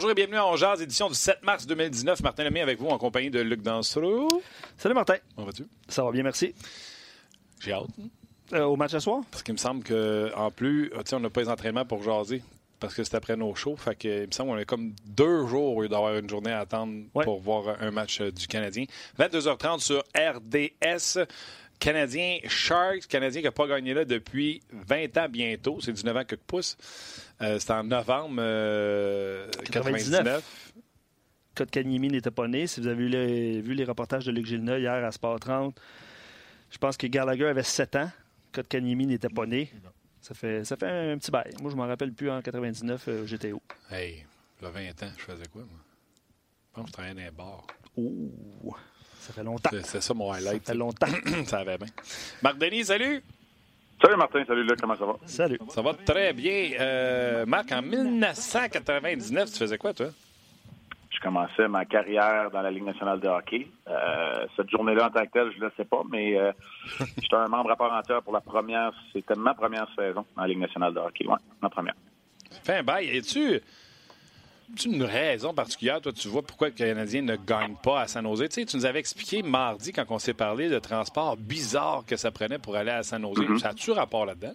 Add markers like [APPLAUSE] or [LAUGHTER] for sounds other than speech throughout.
Bonjour et bienvenue à Jazz, édition du 7 mars 2019. Martin Lemay avec vous en compagnie de Luc Dansereau. Salut Martin. Comment vas-tu? Ça va bien, merci. J'ai hâte. Euh, au match ce soir? Parce qu'il me semble qu'en plus, ah, on n'a pas les entraînements pour jaser. Parce que c'est après nos shows. Fait que, il me semble qu'on a comme deux jours au lieu d'avoir une journée à attendre Ouais. pour voir un match euh, du Canadien. 22h30 sur RDS. Canadien Sharks, Canadien qui n'a pas gagné là depuis 20 ans bientôt. C'est 19 ans que pousse. Euh, C'était en novembre euh, 99. 99. Kotkaniemi n'était pas né. Si vous avez vu les, vu les reportages de Luc Gilna hier à Sport 30, je pense que Gallagher avait 7 ans. Kotkaniemi n'était pas né. Ça fait, ça fait un petit bail. Moi, je m'en rappelle plus en 99, euh, j'étais où? Hey, là, 20 ans, je faisais quoi, moi? Je pense que je travaillais dans un bar. Ouh, ça fait longtemps. C'est- ça mon Ça highlight. fait longtemps. [CLEARS THROAT] ça avait bien. Marc Denis, salut! Salut Martin, salut Luc, comment ça va? Salut. Ça va très bien. Euh, Marc, en 1999, tu faisais quoi, toi? Je commençais ma carrière dans la Ligue nationale de hockey. Euh, cette journée-là, en tant que telle, je ne le sais pas, mais euh, [LAUGHS] j'étais un membre à part entière pour la première, c'était ma première saison dans la Ligue nationale de hockey. Ouais, ma première. Fais un bail. Es-tu une raison particulière, toi, tu vois pourquoi le Canadien ne gagne pas à San Jose? Tu sais, tu nous avais expliqué mardi, quand on s'est parlé, de transport bizarre que ça prenait pour aller à San Jose. Mhm. Ça a-tu rapport là-dedans?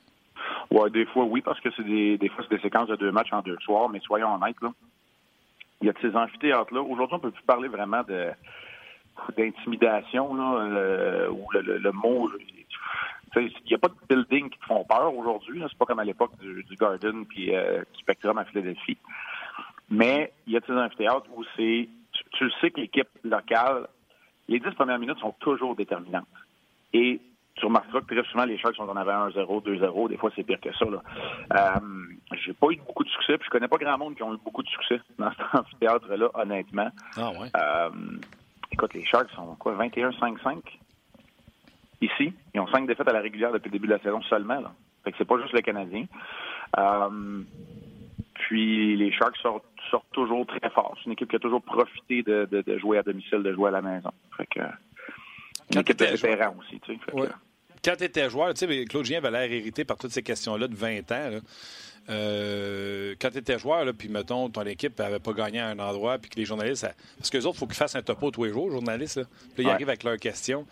Ouais, des fois, oui, parce que c'est des, des fois, c'est des séquences de deux matchs en deux soirs, mais soyons honnêtes, là. Il y a de ces amphithéâtres-là. Aujourd'hui, on peut plus parler vraiment de d'intimidation, là, euh, ou le, le- le mot. Il n'y a pas de building qui te font peur aujourd'hui. C'est pas comme à l'époque du, du Garden puis euh, du Spectrum à Philadelphie. Mais il y a de ces amphithéâtres où c'est. Tu, tu le sais que l'équipe locale, les dix premières minutes sont toujours déterminantes. Et tu remarqueras que très souvent, les Sharks sont en avant 1-0, 2-0. Des fois, c'est pire que ça. Là. Euh, j'ai pas eu beaucoup de succès, puis je connais pas grand monde qui ont eu beaucoup de succès dans cet amphithéâtre-là, honnêtement. Ah ouais. Euh, écoute, les Sharks sont quoi, 21-5-5 ici. Ils ont cinq défaites à la régulière depuis le début de la saison seulement. Là. Fait que c'est pas juste le Canadien. Euh, puis les Sharks sortent, sortent toujours très fort. C'est une équipe qui a toujours profité de, de- de jouer à domicile, de jouer à la maison. Fait que, Quand une équipe de vétérans aussi. Tu sais. Fait que- Ouais. Quand tu étais joueur, tu sais, Claude Julien avait l'air irrité par toutes ces questions-là de 20 ans. là. Euh, quand tu étais joueur, puis mettons, ton équipe n'avait pas gagné à un endroit, puis que les journalistes. Parce qu'eux autres, il faut qu'ils fassent un topo tous les jours, les journalistes. Là. Puis là, ils Ouais. arrivent avec leurs questions.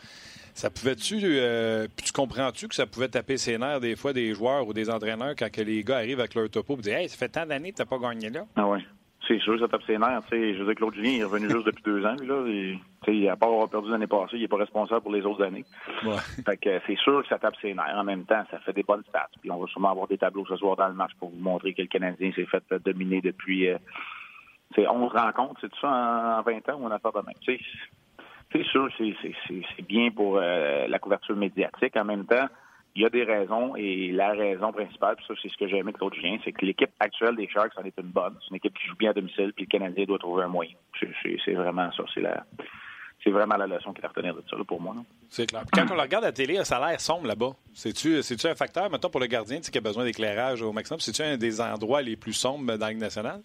Ça pouvait-tu. euh, puis tu comprends-tu que ça pouvait taper ses nerfs des fois des joueurs ou des entraîneurs quand que les gars arrivent avec leur topo et disent Hey, ça fait tant d'années que tu pas gagné là. Ah ouais. C'est sûr, ça tape ses nerfs. Tu sais, je veux dire, Claude Julien il est revenu juste depuis deux ans. Lui, là, et, à part avoir perdu l'année passée, il n'est pas responsable pour les autres années. Ouais. Fait que c'est sûr que ça tape ses nerfs. En même temps, ça fait des bonnes stats. Puis on va sûrement avoir des tableaux ce soir dans le match pour vous montrer que le Canadien s'est fait dominer depuis euh, c'est 11 rencontres, c'est tout ça en, en 20 ans ou en affaire de même. C'est sûr, c'est- c'est c'est- c'est bien pour euh, la couverture médiatique. En même temps, il y a des raisons et la raison principale, puis ça c'est ce que j'ai aimé de Claude Julien, c'est que l'équipe actuelle des Sharks en est une bonne. C'est une équipe qui joue bien à domicile, puis le Canadien doit trouver un moyen. C'est- vraiment ça. C'est la c'est vraiment la leçon qu'il a retenir de ça là, pour moi. C'est clair. Puis quand on le regarde à la télé, ça a l'air sombre là-bas. C'est-tu un facteur, maintenant pour le gardien qui a besoin d'éclairage au maximum? C'est-tu un des endroits les plus sombres dans la Ligue nationale?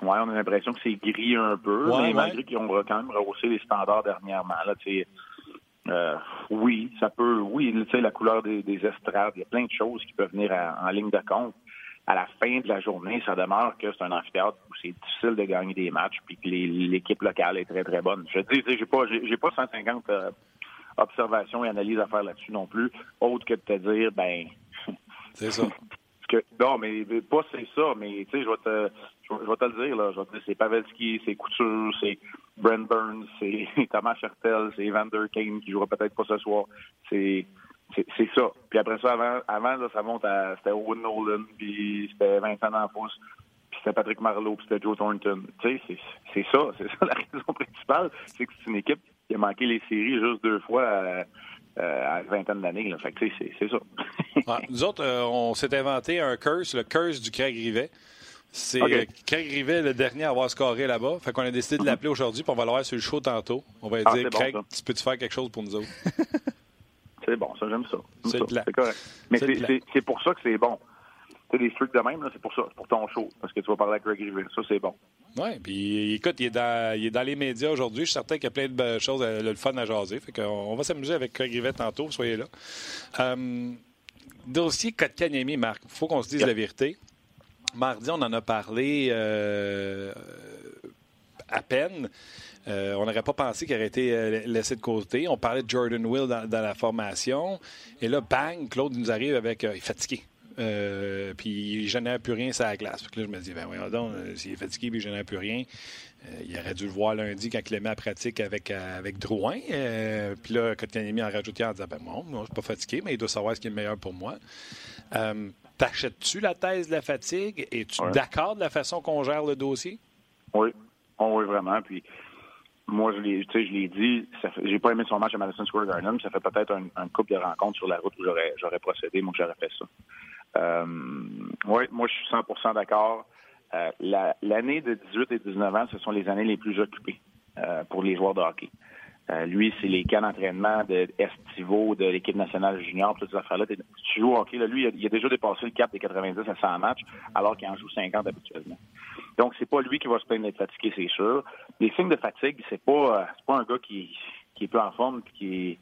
Ouais, on a l'impression que c'est gris un peu, Ouais, mais ouais. malgré qu'ils ont quand même rehaussé les standards dernièrement. Là, euh, oui, ça peut, oui, tu sais, la couleur des, des estrades, il y a plein de choses qui peuvent venir à- en ligne de compte. À la fin de la journée, ça demeure que c'est un amphithéâtre où c'est difficile de gagner des matchs, puis que l'équipe locale est très très bonne. Je dis, tu sais, j'ai pas, j'ai pas 150 euh, observations et analyses à faire là-dessus non plus, autre que de te dire, ben, [LAUGHS] C'est ça. que, non, mais pas c'est ça, mais tu sais, je vais te je vais te le dire, là. Je vais te dire, c'est Pavelski, c'est Couture, c'est Brent Burns, c'est [LAUGHS] Thomas Chertel, c'est Evander Kane qui jouera peut-être pas ce soir. C'est c'est ça. Puis après ça, avant, ça monte à c'était Owen Nolan, puis c'était Vincent D'Anfos, puis c'était Patrick Marleau, puis c'était Joe Thornton. Tu sais, c'est ça, [LAUGHS] c'est ça la raison principale, c'est que c'est une équipe qui a manqué les séries juste deux fois euh, euh, à une vingtaine d'années. c'est ça. [LAUGHS] Nous autres, euh, on s'est inventé un curse, le curse du Craig Rivet. C'est OK. euh, Craig Rivet, le dernier à avoir scoré là-bas. Fait qu'on a décidé de l'appeler aujourd'hui, puis on va l'avoir sur le show tantôt. On va lui Ah, dire, bon, Craig, ça. tu peux-tu faire quelque chose pour nous autres? [LAUGHS] C'est bon, ça, j'aime ça. C'est le correct. Mais C'est le pour ça que c'est bon. Tu sais, des trucs de même, c'est pour ça, c'est pour ton show. Parce que tu vas parler avec Greg Rivet. Ça, c'est bon. Oui, puis écoute, il est, dans, il est dans les médias aujourd'hui. Je suis certain qu'il y a plein de choses, le fun à jaser. Fait qu'on on va s'amuser avec Craig Rivet tantôt, soyez là. Euh, dossier Kotkaniemi, Marc, il faut qu'on se dise la vérité. Mardi, on en a parlé. euh, à peine. on n'aurait pas pensé qu'il aurait été laissé de côté. On parlait de Jordan Will dans, la formation. Et là, bang, Claude nous arrive avec. il est fatigué. puis il génère plus rien sur la glace. là, je me dis, ben voyons donc, s'il est fatigué puis il génère plus rien, il aurait dû le voir lundi quand il l'a mis à pratique avec, avec Drouin. puis là, Kotkaniemi en rajouté en disant, ben bon, moi, je suis pas fatigué, mais il doit savoir ce qui est le meilleur pour moi. T'achètes-tu la thèse de la fatigue? Es-tu d'accord de la façon qu'on gère le dossier? Oui. Oh, oui, vraiment. Puis moi, je l'ai, je l'ai dit, j'ai pas aimé son match à Madison Square Garden. Ça fait peut-être un, couple de rencontres sur la route où j'aurais, j'aurais procédé, moi, j'aurais fait ça. Euh, oui, moi, je suis 100 d'accord. Euh, l'année de 18 et 19 ans, ce sont les années les plus occupées euh, pour les joueurs de hockey. Euh, lui, c'est les cas d'entraînement de Estivo, de l'équipe nationale junior, toutes ces affaires-là. Tu joues au hockey, là, lui, il a, déjà dépassé le cap des 90 à 100 matchs, alors qu'il en joue 50 habituellement. Donc, c'est pas lui qui va se plaindre d'être fatigué, c'est sûr. Les signes de fatigue, c'est pas, euh, pas un gars qui, qui est peu en forme qui est,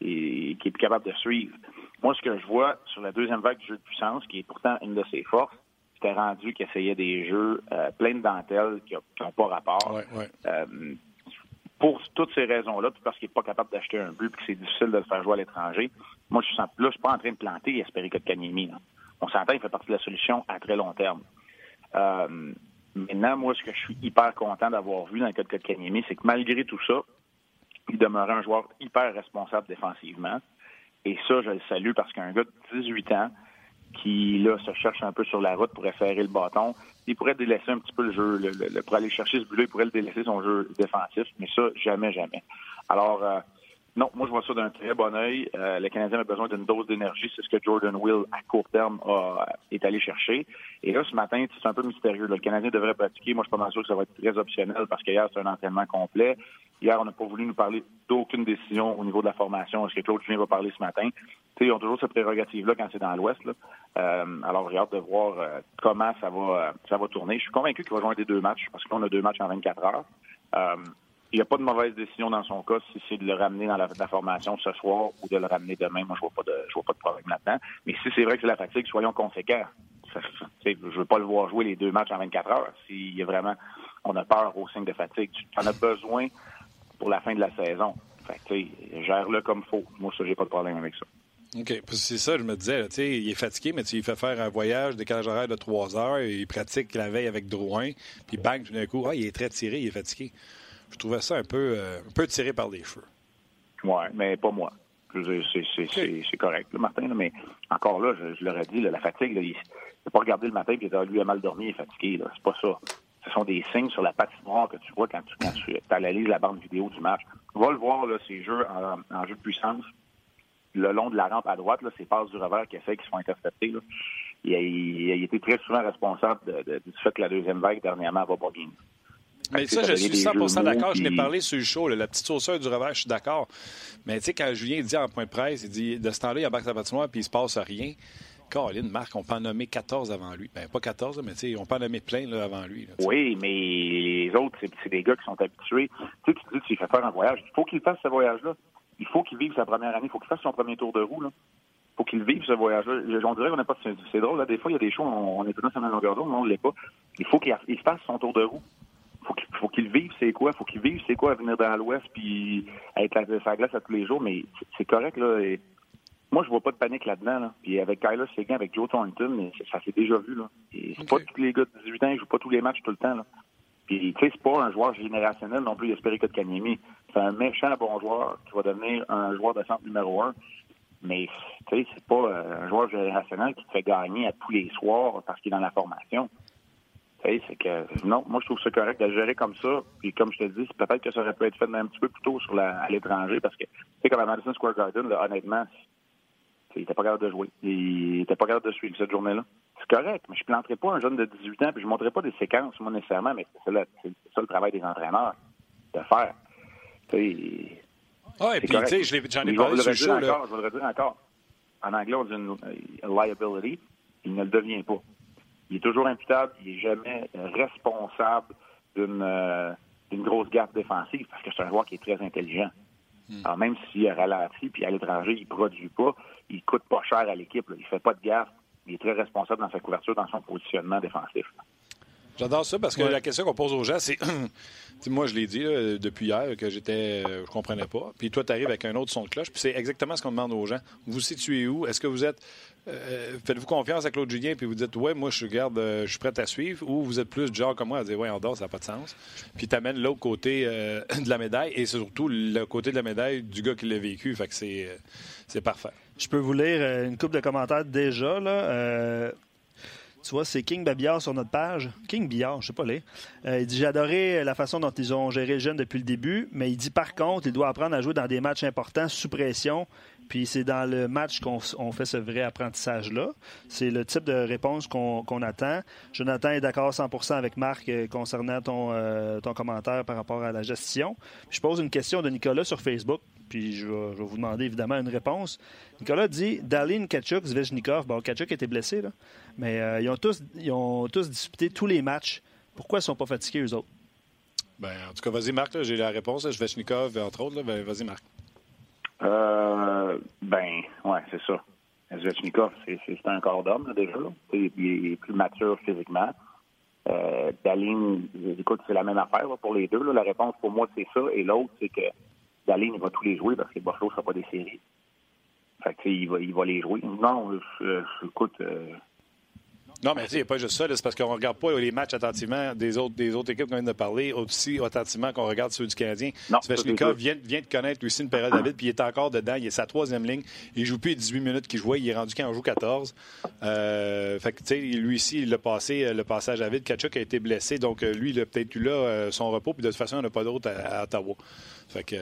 et, qui est plus capable de suivre. Moi, ce que je vois sur la deuxième vague du jeu de puissance, qui est pourtant une de ses forces, c'était rendu qu'il essayait des jeux euh, pleins de dentelles qui n'ont pas rapport. Ouais, ouais. Pour toutes ces raisons-là, puis parce qu'il n'est pas capable d'acheter un but, puis que c'est difficile de le faire jouer à l'étranger, moi, je suis, là, je suis pas en train de planter espérer que Kanyemi. On s'entend, il fait partie de la solution à très long terme. Euh, maintenant, moi, ce que je suis hyper content d'avoir vu dans le cas de Kanyemi, c'est que malgré tout ça, il demeurait un joueur hyper responsable défensivement. Et ça, je le salue parce qu'un gars de 18 ans, qui là se cherche un peu sur la route pour effacer le bâton. Il pourrait délaisser un petit peu le jeu. Le, pour aller chercher ce but-là, il pourrait le délaisser son jeu défensif, mais ça, jamais, jamais. Alors, euh, non, moi, je vois ça d'un très bon œil. Euh, le Canadien a besoin d'une dose d'énergie. C'est ce que Jordan Will, à court terme, est allé chercher. Et là, ce matin, c'est un peu mystérieux. Le Canadien devrait pratiquer. Moi, je suis pas sûr que ça va être très optionnel parce qu'hier, c'est un entraînement complet. Hier, on n'a pas voulu nous parler d'aucune décision au niveau de la formation. Est-ce que Claude Julien va parler ce matin? sais, ils ont toujours cette prérogative-là quand c'est dans l'Ouest. Euh, alors, j'ai hâte de voir euh, comment ça va, ça va tourner. Je suis convaincu qu'il va jouer des deux matchs parce qu'on a deux matchs en 24 heures. Euh, il n'y a pas de mauvaise décision dans son cas si c'est de le ramener dans la, formation ce soir ou de le ramener demain. Moi, je vois pas de, je vois pas de problème là-dedans. Mais si c'est vrai que c'est la fatigue, soyons conséquents. je veux pas le voir jouer les deux matchs en 24 heures. S'il y a vraiment, on a peur au signe de fatigue. Tu en as besoin pour la fin de la saison. Fait gère-le comme faut. Moi, ça, j'ai pas de problème avec ça. OK. C'est ça, je me disais. sais, il est fatigué, mais tu lui fais faire un voyage, décalage horaire de trois heures, il pratique la veille avec Drouin, puis bang, tout d'un coup, ah, il est très tiré, il est fatigué. Je trouvais ça un peu, euh, un peu tiré par les cheveux. Oui, mais pas moi. C'est correct, Martin, mais encore là, je, leur ai dit, la fatigue, il n'a pas regardé le matin et dit, lui a mal dormi, il est fatigué. C'est pas ça. Ce sont des signes sur la patinoire que tu vois quand tu, quand tu analyses la bande vidéo du match. Va le voir, là, ces jeux en jeu de puissance le long de la rampe à droite, là, ces passes du revers qui fait qui sont interceptées, il, a, il, été très souvent responsable du fait que la deuxième vague dernièrement va pas bien. Mais ça, je suis 100% d'accord. Je n'ai parlé sur le show. la petite sauceur du revers, je suis d'accord. Mais tu sais, quand Julien dit en point de presse, il dit de ce temps-là, il embarque sa patinoire puis il se passe rien. Caroline, Marc, on peut en nommer 14 avant lui. Ben, pas 14, mais tu sais, on peut en nommer plein là, avant lui. oui, mais les autres, c'est des gars qui sont habitués. Tu sais, tu dis, tu fais faire un voyage. Il faut qu'il fasse ce voyage-là il faut qu'il vive sa première année. Il faut qu'il fasse son premier tour de roue. Il faut qu'il vive ce voyage-là. On dirait qu'on n'est pas. C'est drôle, là. Des fois, il y a des choses, on, est tout sur la longueur d'onde, mais on ne l'est pas. Il faut qu'il fasse son tour de roue. Faut il faut qu'il vive, c'est quoi? Faut qu'il vive, c'est quoi, venir dans l'Ouest puis être à sa glace à tous les jours. Mais c'est correct, là. moi, je vois pas de panique là-dedans. Là. Puis avec Kyler Seguin, avec Joe Thornton, ça s'est déjà vu. Là. c'est pas tous les gars de 18 ans qui jouent pas tous les matchs tout le temps. Là. Puis, tu sais, c'est pas un joueur générationnel non plus, de Kanyemi. C'est un méchant bon joueur qui va devenir un joueur de centre numéro un. Mais, tu sais, c'est pas euh, un joueur générationnel qui te fait gagner à tous les soirs parce qu'il est dans la formation. Tu sais, c'est que, non, moi, je trouve ça correct de gérer comme ça. Puis, comme je te dis, peut-être que ça aurait pu être fait un petit peu plus tôt sur la, à l'étranger parce que, tu sais, comme à Madison Square Garden, là, honnêtement, il était pas capable de jouer. Il était pas capable de suivre cette journée-là. C'est correct, mais je ne planterai pas un jeune de 18 ans, puis je ne montrerai pas des séquences, moi, nécessairement, mais c'est ça, le travail des entraîneurs, de faire. Oui, puis tu sais, j'en ai parlé sur le show. Encore, je vais le redire encore. En anglais, on dit une, liability. Il ne le devient pas. Il est toujours imputable, il n'est jamais responsable d'une euh, grosse gaffe défensive parce que c'est un joueur qui est très intelligent. Hmm. Alors, même s'il a ralenti, puis à l'étranger, il ne produit pas, il coûte pas cher à l'équipe. Il ne fait pas de gaffe. Il est très responsable dans sa couverture, dans son positionnement défensif. J'adore ça parce que la question qu'on pose aux gens, c'est. [CLEARS THROAT] moi, je l'ai dit depuis hier que j'étais. je comprenais pas. Puis toi, tu arrives avec un autre son de cloche. Puis c'est exactement ce qu'on demande aux gens. Vous situez où? Est-ce que vous êtes. Euh, faites-vous confiance à Claude Julien puis vous dites ouais moi je garde euh, je suis prêt à suivre ou vous êtes plus genre comme moi à dire ouais on dort ça n'a pas de sens puis tu amènes l'autre côté euh, [CLEARS THROAT] de la médaille et surtout le côté de la médaille du gars qui l'a vécu fait que c'est c'est parfait je peux vous lire une coupe de commentaires déjà là tu vois, c'est King Babillard sur notre page. King Billard, je sais pas lire. il dit J'ai adoré la façon dont ils ont géré le jeune depuis le début, mais il dit par contre, il doit apprendre à jouer dans des matchs importants sous pression. Puis c'est dans le match qu'on fait ce vrai apprentissage-là. C'est le type de réponse qu'on attend. Jonathan est d'accord 100% avec Marc euh, concernant euh, ton, commentaire par rapport à la gestion. je pose une question de Nicolas sur Facebook, puis je vais, vous demander évidemment une réponse. Nicolas dit Dalin, Kachuk, Zvechnikov. Bon, Kachuk était blessé, là, mais euh, ils, ont tous, ils ont tous disputé tous les matchs. Pourquoi ils ne sont pas fatigués, eux autres? Ben, en tout cas, vas-y, Marc, j'ai la réponse. Zvechnikov, entre autres. Ben, vas-y, Marc. Euh, ben, ouais, c'est ça. Zvechnikov, c'est un corps d'homme, déjà. Il est plus mature physiquement. Euh, Daline, écoute, c'est la même affaire pour les deux. La réponse pour moi, c'est ça. Et l'autre, c'est que Daline, il va tous les jouer parce que Buffalo ne sera pas des séries. Fait que, il va, il va les jouer. Non, écoute, euh, non, mais il n'y a pas juste ça. C'est parce qu'on ne regarde pas les matchs attentivement des autres, des autres équipes qu'on vient de parler, aussi attentivement qu'on regarde ceux du Canadien. Svechnikov vient, vient de connaître lui aussi une période David, puis il est encore dedans. Il est sa troisième ligne. Il joue plus 18 minutes qu'il jouait. Il est rendu quand on joue 14. Euh, fait que, lui aussi, il a passé euh, le passage à vide. Kachuk a été blessé. Donc, euh, lui, il a peut-être eu là euh, son repos. Puis de toute façon, il n'y a pas d'autre à, Ottawa. Fait que.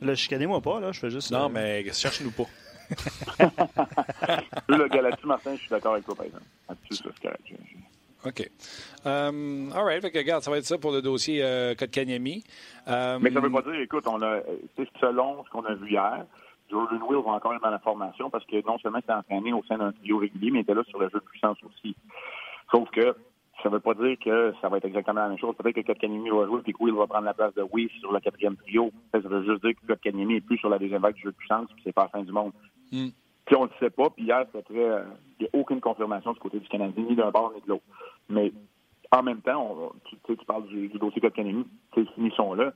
Là, chicanez-moi pas, là. Je fais juste. Non, mais cherche-nous pas. [LAUGHS] le Galaxy Martin, je suis d'accord avec toi, par exemple. OK. Um, all right. Fait que, regarde, ça va être ça pour le dossier euh, Kotkaniemi. Um... Mais ça ne veut pas dire, écoute, on a, selon ce qu'on a vu hier, Jordan Will va encore être dans la formation parce que non seulement il est entraîné au sein d'un trio régulier, mais il était là sur le jeu de puissance aussi. Sauf que ça ne veut pas dire que ça va être exactement la même chose. Peut-être que Kotkaniemi va jouer, puis Will va prendre la place de Weiss sur le quatrième trio. Ça veut juste dire que Kotkaniemi est plus sur la deuxième vague du jeu de puissance, puis c'est pas la fin du monde. Mm. Puis on ne le sait pas, puis hier, c'était très. Euh, il n'y a aucune confirmation du côté du Canadien, ni d'un bord ni de l'autre. Mais en même temps, on, tu, tu parles du, du dossier Kotkaniemi, ces là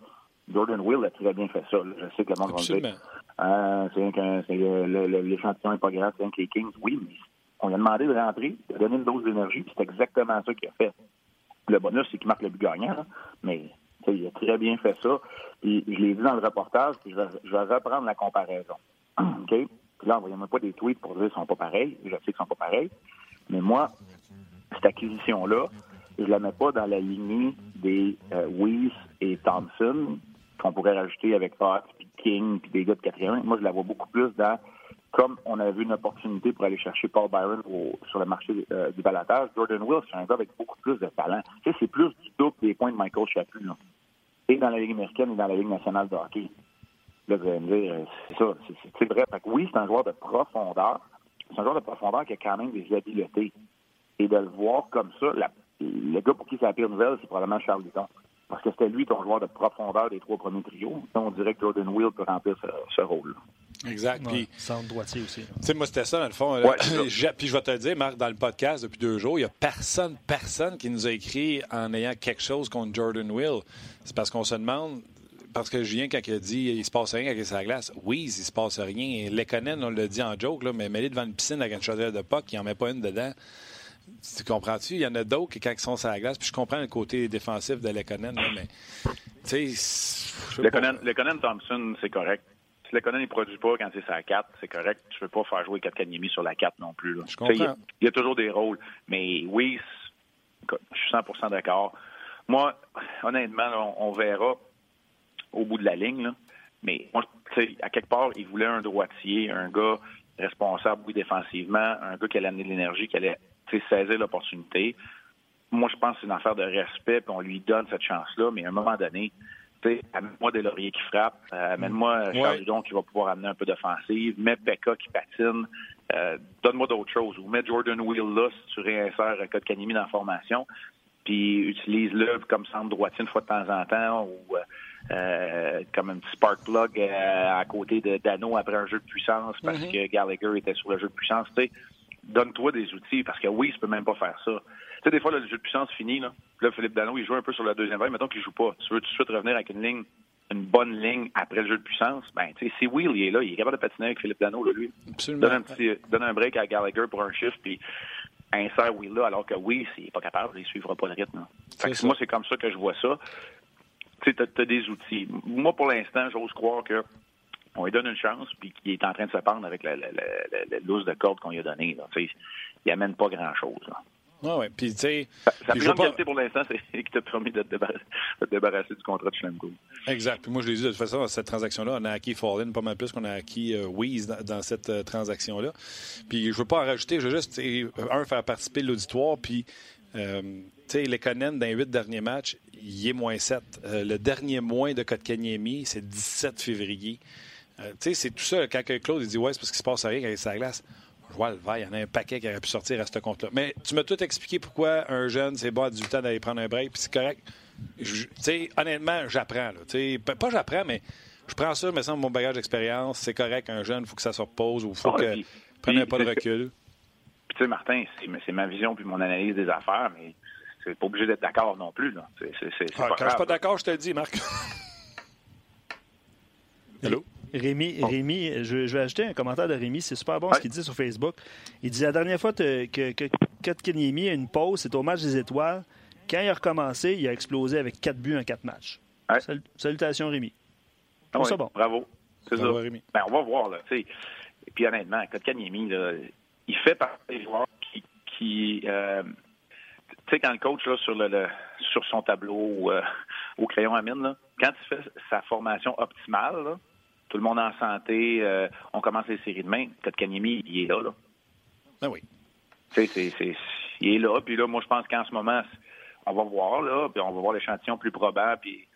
Jordan Will a très bien fait ça. Je sais que le monde va le dire. Euh, c'est l'échantillon n'est pas grave, c'est un que les Kings, oui, mais on lui a demandé de rentrer, de donner une dose d'énergie, puis c'est exactement ça qu'il a fait. Le bonus, c'est qu'il marque le but gagnant, mais il a très bien fait ça. Puis, je l'ai dit dans le reportage, puis je vais, reprendre la comparaison. [CLEARS THROAT] OK? Puis là, envoyez-moi pas des tweets pour dire qu'ils sont pas pareils. Je sais qu'ils sont pas pareils. Mais moi, cette acquisition-là, je la mets pas dans la lignée des euh, Weiss et Thompson qu'on pourrait rajouter avec Fox, puis King, puis des gars de quatrième. Moi, je la vois beaucoup plus dans comme on a vu une opportunité pour aller chercher Paul Byron sur le marché euh, du balatage, Jordan Will, c'est un gars avec beaucoup plus de talent. Tu sais, c'est plus du double des points de Michael Chaput, là. Et dans la Ligue américaine et dans la Ligue nationale de hockey. Là, vous allez me dire, euh, c'est ça, c'est vrai. Oui, c'est un joueur de profondeur. C'est un joueur de profondeur qui a quand même des habiletés. Et de le voir comme ça, le gars pour qui c'est la pire nouvelle, c'est probablement Charles Luton. Parce que c'était lui ton joueur de profondeur des trois premiers trios. On dirait que Jordan Will peut remplir ce, rôle. -là. Exact. puis, centre droitier aussi. Tu sais, moi, c'était ça, dans le fond. puis je vais te le dire, Marc, dans le podcast depuis deux jours, il n'y a personne, personne qui nous a écrit en ayant quelque chose contre Jordan Will. C'est parce qu'on se demande, parce que Julien, quand il a dit il se passe rien avec sa glace, oui, il se passe rien. Lekonen, on l'a dit en joke, là, mais mêlé devant une piscine avec une chaudière de POC, il n'en met pas une dedans. Tu comprends-tu? Il y en a d'autres qui, quand ils sont sur la glace, puis je comprends le côté défensif de Lekonen, mais tu sais. Lekonen, Thompson, c'est correct. Si Lekonen ne produit pas quand c'est la 4, c'est correct. Tu ne veux pas faire jouer 4 Kanyemi sur la 4 non plus. Je comprends. Il y, a toujours des rôles. Mais oui, je suis 100% d'accord. Moi, honnêtement, on, verra au bout de la ligne. Là. Mais moi, à quelque part, il voulait un droitier, un gars responsable, oui, défensivement, un gars qui allait amener de l'énergie, qui allait saisir l'opportunité. Moi, je pense que c'est une affaire de respect, puis on lui donne cette chance-là, mais à un moment donné, amène-moi des lauriers qui frappent, euh, amène-moi Charles Dudon qui va pouvoir amener un peu d'offensive, mets Becca qui patine, euh, donne-moi d'autres choses, ou mets Jordan Wheel là si tu réinsères Code Canimi dans la formation, puis utilise-le comme centre droitier une fois de temps en temps, ou euh, comme un petit spark plug à côté de Dano après un jeu de puissance parce mm-hmm. que Gallagher était sur le jeu de puissance. Tu sais, donne-toi des outils, parce que oui, tu peux même pas faire ça. Sais, des fois, le jeu de puissance finit, là. Là, Philippe Dano, il joue un peu sur la deuxième vague. Mettons qu'il joue pas. Tu veux tout de suite revenir avec une ligne, une bonne ligne après le jeu de puissance? Ben, tu sais, si Will, il est là, il est capable de patiner avec Philippe Dano, là, lui. Absolument. Donne un, petit, donne un break à Gallagher pour un shift, puis insère Will là, alors que Will, s'il n'est pas capable, il suivra pas le rythme. là. Fait que moi, c'est comme ça que je vois ça. Tu sais, t'as as des outils. Moi, pour l'instant, j'ose croire que on lui donne une chance, puis qu'il est en train de se pendre avec la, la, la, la, la loose de corde qu'on lui a donnée. Tu il amène pas grand-chose. Là. Ouais. Puis, tu sais. Sa plus grande qualité pour l'instant, c'est [LAUGHS] qu'il t'a permis de te, débarrasser, de te débarrasser du contrat de Schlemko. Exact. Puis moi, je l'ai dit de toute façon, dans cette transaction-là, on a acquis Fallen pas mal plus qu'on a acquis euh, Weeze dans, dans cette euh, transaction-là. Puis je veux pas en rajouter, je veux juste, un, faire participer l'auditoire, puis, euh, tu sais, Lekonen, dans les huit derniers matchs, il est moins 7. Euh, le dernier moins de Kotkaniemi, c'est 17 février. Tu sais, c'est tout ça. Quand Claude il dit, ouais, c'est parce qu'il se passe rien avec sa glace. Vert, il y en a un paquet qui aurait pu sortir à ce compte-là. Mais tu m'as tout expliqué pourquoi un jeune, c'est bon à 18 ans d'aller prendre un break, puis c'est correct. Je- Tu sais, honnêtement, j'apprends. là. Tu sais, pas pas j'apprends, mais je prends ça, me semble, mon bagage d'expérience. C'est correct, un jeune, il faut que ça se repose ou il faut Ah, que puis- prenne un pas de recul. Puis, tu sais, Martin, c'est c'est ma vision puis mon analyse des affaires, mais c'est pas obligé d'être d'accord non plus. Là. Ah, pas quand je suis grave. pas d'accord, je te le dis, Marc. Hello? Rémi, je, je vais ajouter un commentaire de Rémi. C'est super bon ce qu'il dit sur Facebook. Il dit la dernière fois te- que, que Kotkaniemi a une pause, c'est au match des étoiles. Quand il a recommencé, il a explosé avec 4 buts en 4 matchs. Ouais. Sal- salutations, Rémi. Ah trouve oui, ça bon. Bravo. C'est Bravo, ça. Rémi. Ben, on va voir, là. Et puis, honnêtement, Kotkaniemi, là, il fait partie des joueurs qui. qui euh, tu sais, quand le coach, là, sur, le, le- sur son tableau euh, au crayon à mine, là, quand il fait sa formation optimale, là, tout le monde en santé, euh, on commence les séries de main, Kotkaniemi, il est là, là. Ah oui. Tu sais, il est là. Puis là, moi, je pense qu'en ce moment, on va voir, là, puis on va voir l'échantillon plus probable. Puis,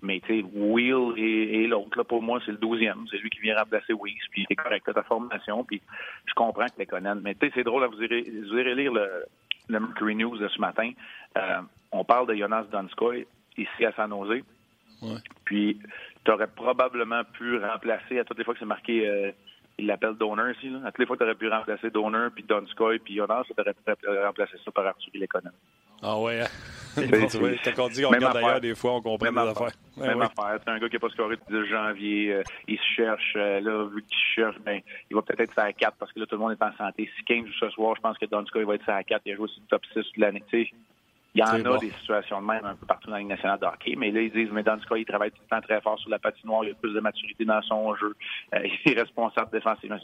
mais tu sais, Will et, et l'autre, là, pour moi, c'est le douzième. C'est lui qui vient remplacer Weeks. Puis c'est correct, t'as ta formation. Puis je comprends que les connaît. Mais tu sais, c'est drôle, là, vous irez, vous irez lire le, le Mercury News de ce matin. Euh, on parle de Jonas Donskoy ici à San Jose. Ouais. Puis, tu aurais probablement pu remplacer, à toutes les fois que c'est marqué, euh, il l'appelle Donner ici, là. à toutes les fois que tu aurais pu remplacer Donner, puis Donskoy, puis Jonas, tu aurais pu remplacer ça par Arthur Lekonen. Ah ouais. hein? [LAUGHS] C'est- [LAUGHS] Tu vois, Quand on dit qu'on regarde d'ailleurs, des fois, on comprend des affaire. affaires. Ouais, Même ouais. affaire. C'est un gars qui n'a pas scoré depuis le 10 janvier. euh, il se cherche. euh, là, vu qu'il se cherche, ben, il va peut-être être sur la 4 parce que là, tout le monde est en santé. Si Kane joue ce soir, je pense que Donskoy va être sur la 4. Il a joué sur le top 6 de l'année. Il y en a bon. des situations de même un peu partout dans la Ligue nationale de hockey, mais là, ils disent, mais Donskoy, il travaille tout le temps très fort sur la patinoire, il a plus de maturité dans son jeu, euh, [LAUGHS] il est responsable défensivement.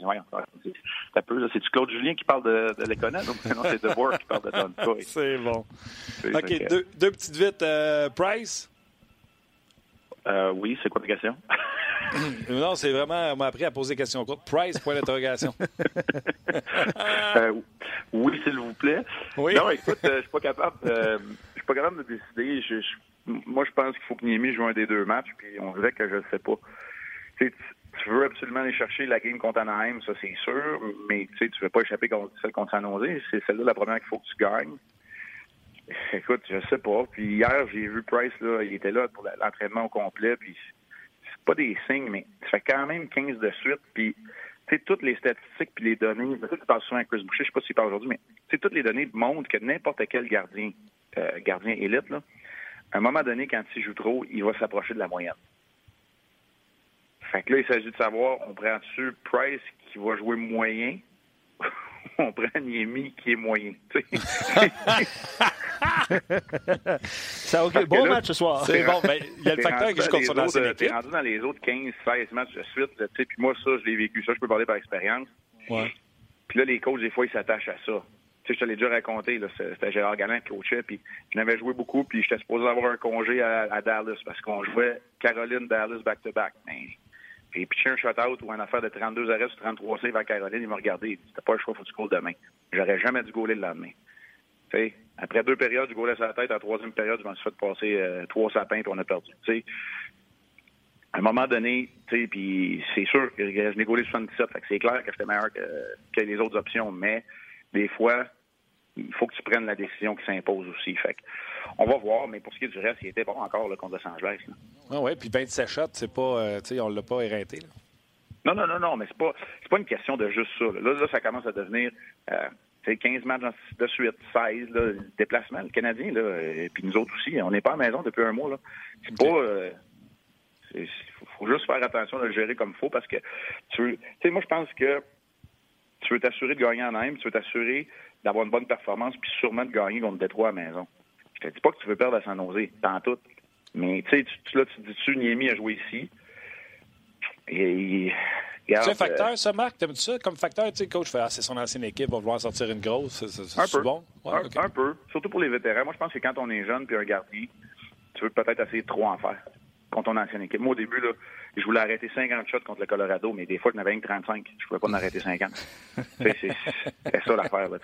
C'est- peu, c'est-tu Claude Julien qui parle de, de Lekonen ou non, c'est DeVore qui parle de Donskoy. [LAUGHS] C'est bon. C'est- OK, deux, deux petites vites. Euh, Price? euh, oui, c'est quoi ta question? [LAUGHS] [LAUGHS] Non, c'est vraiment, on m'a appris à poser des questions courtes. Price, point d'interrogation. [LAUGHS] Euh, oui, s'il vous plaît. Oui. Non, écoute, euh, je suis pas capable. euh, je suis pas capable de décider. Je- je- moi, je pense qu'il faut que Niemi joue un des deux matchs, puis on dirait que je ne sais pas. Tu, veux absolument aller chercher la game contre Anaheim, ça c'est sûr, mais tu tu veux pas échapper contre celle contre San Jose. C'est celle-là la première qu'il faut que tu gagnes. Écoute, je sais pas. Puis hier, j'ai vu Price, là, il était là pour l'entraînement au complet, puis pas des signes, mais ça fait quand même 15 de suite, puis tu sais, toutes les statistiques puis les données, je parles souvent à Chris Boucher, je sais pas s'il parle aujourd'hui, mais tu toutes les données montrent que n'importe quel gardien, euh, gardien élite, là, à un moment donné, quand il joue trop, il va s'approcher de la moyenne. Fait que là, il s'agit de savoir, on prend-tu Price qui va jouer moyen [LAUGHS] on prend Niemi qui est moyen. [LAUGHS] Ça, OK, Parce que bon là, match ce soir. C'est bon. Ben, il y a le facteur rendu qui joue dans contre les son autres, ancienne euh, T'es équipe. rendu dans les autres 15, 16 matchs de suite. là, Puis moi, ça, je l'ai vécu. Ça, je peux parler par expérience. Ouais. Puis là, les coachs, des fois, ils s'attachent à ça. Tu sais, je te l'ai déjà raconté, c'était Gérard Galland qui coachait, puis je n'avais joué beaucoup, puis j'étais supposé avoir un congé à, à Dallas parce qu'on jouait Caroline-Dallas back-to-back. Ben, J'ai pitché un shutout ou une affaire de 32 arrêts sur 33 saves à Caroline, il m'a regardé, il dit, pas le choix, faut que tu goals demain. J'aurais jamais dû gauler le lendemain. Tu sais, après deux périodes, je gaulais sur la tête. À la troisième période, je m'en suis fait passer euh, trois sapins, puis on a perdu. Tu sais, à un moment donné, puis c'est sûr que je n'ai gaulé 77, fait que c'est clair que j'étais meilleur que, que les autres options, mais des fois, il faut que tu prennes la décision qui s'impose aussi. Fait que, on va voir, mais pour ce qui est du reste, il était bon encore là, contre Los Angeles. là. Ah ouais, puis 27 shots, c'est pas, euh, tu sais, on l'a pas éreinté. là. Non, non, non, non, mais c'est pas c'est pas une question de juste ça. Là, là, ça commence à devenir euh, C'est 15 matchs de suite, 16, là, déplacement, le Canadien, là, et puis nous autres aussi, on n'est pas à la maison depuis un mois. C'est pas. Euh, il faut juste faire attention de le gérer comme il faut parce que tu veux. Tu sais, moi, je pense que tu veux t'assurer de gagner en même, tu veux t'assurer d'avoir une bonne performance, puis sûrement de gagner contre Détroit à la maison. Je te dis pas que tu veux perdre à San Jose, dans tout. Mais tu sais, là, tu dis-tu, Niemi a joué ici. Et, c'est un facteur, ça, Marc? T'aimes-tu ça? Comme facteur? Tu sais, coach fait ah, c'est son ancienne équipe, va vouloir sortir une grosse. C'est, un peu. bon? un, peu. Surtout pour les vétérans. Moi, je pense que quand on est jeune puis un gardien, tu veux peut-être essayer de trop en faire contre ton ancienne équipe. Moi, au début, là, je voulais arrêter 50 shots contre le Colorado, mais des fois, je n'avais que 35. Je ne pouvais pas en arrêter 50. [LAUGHS] c'est, c'est ça l'affaire. Là.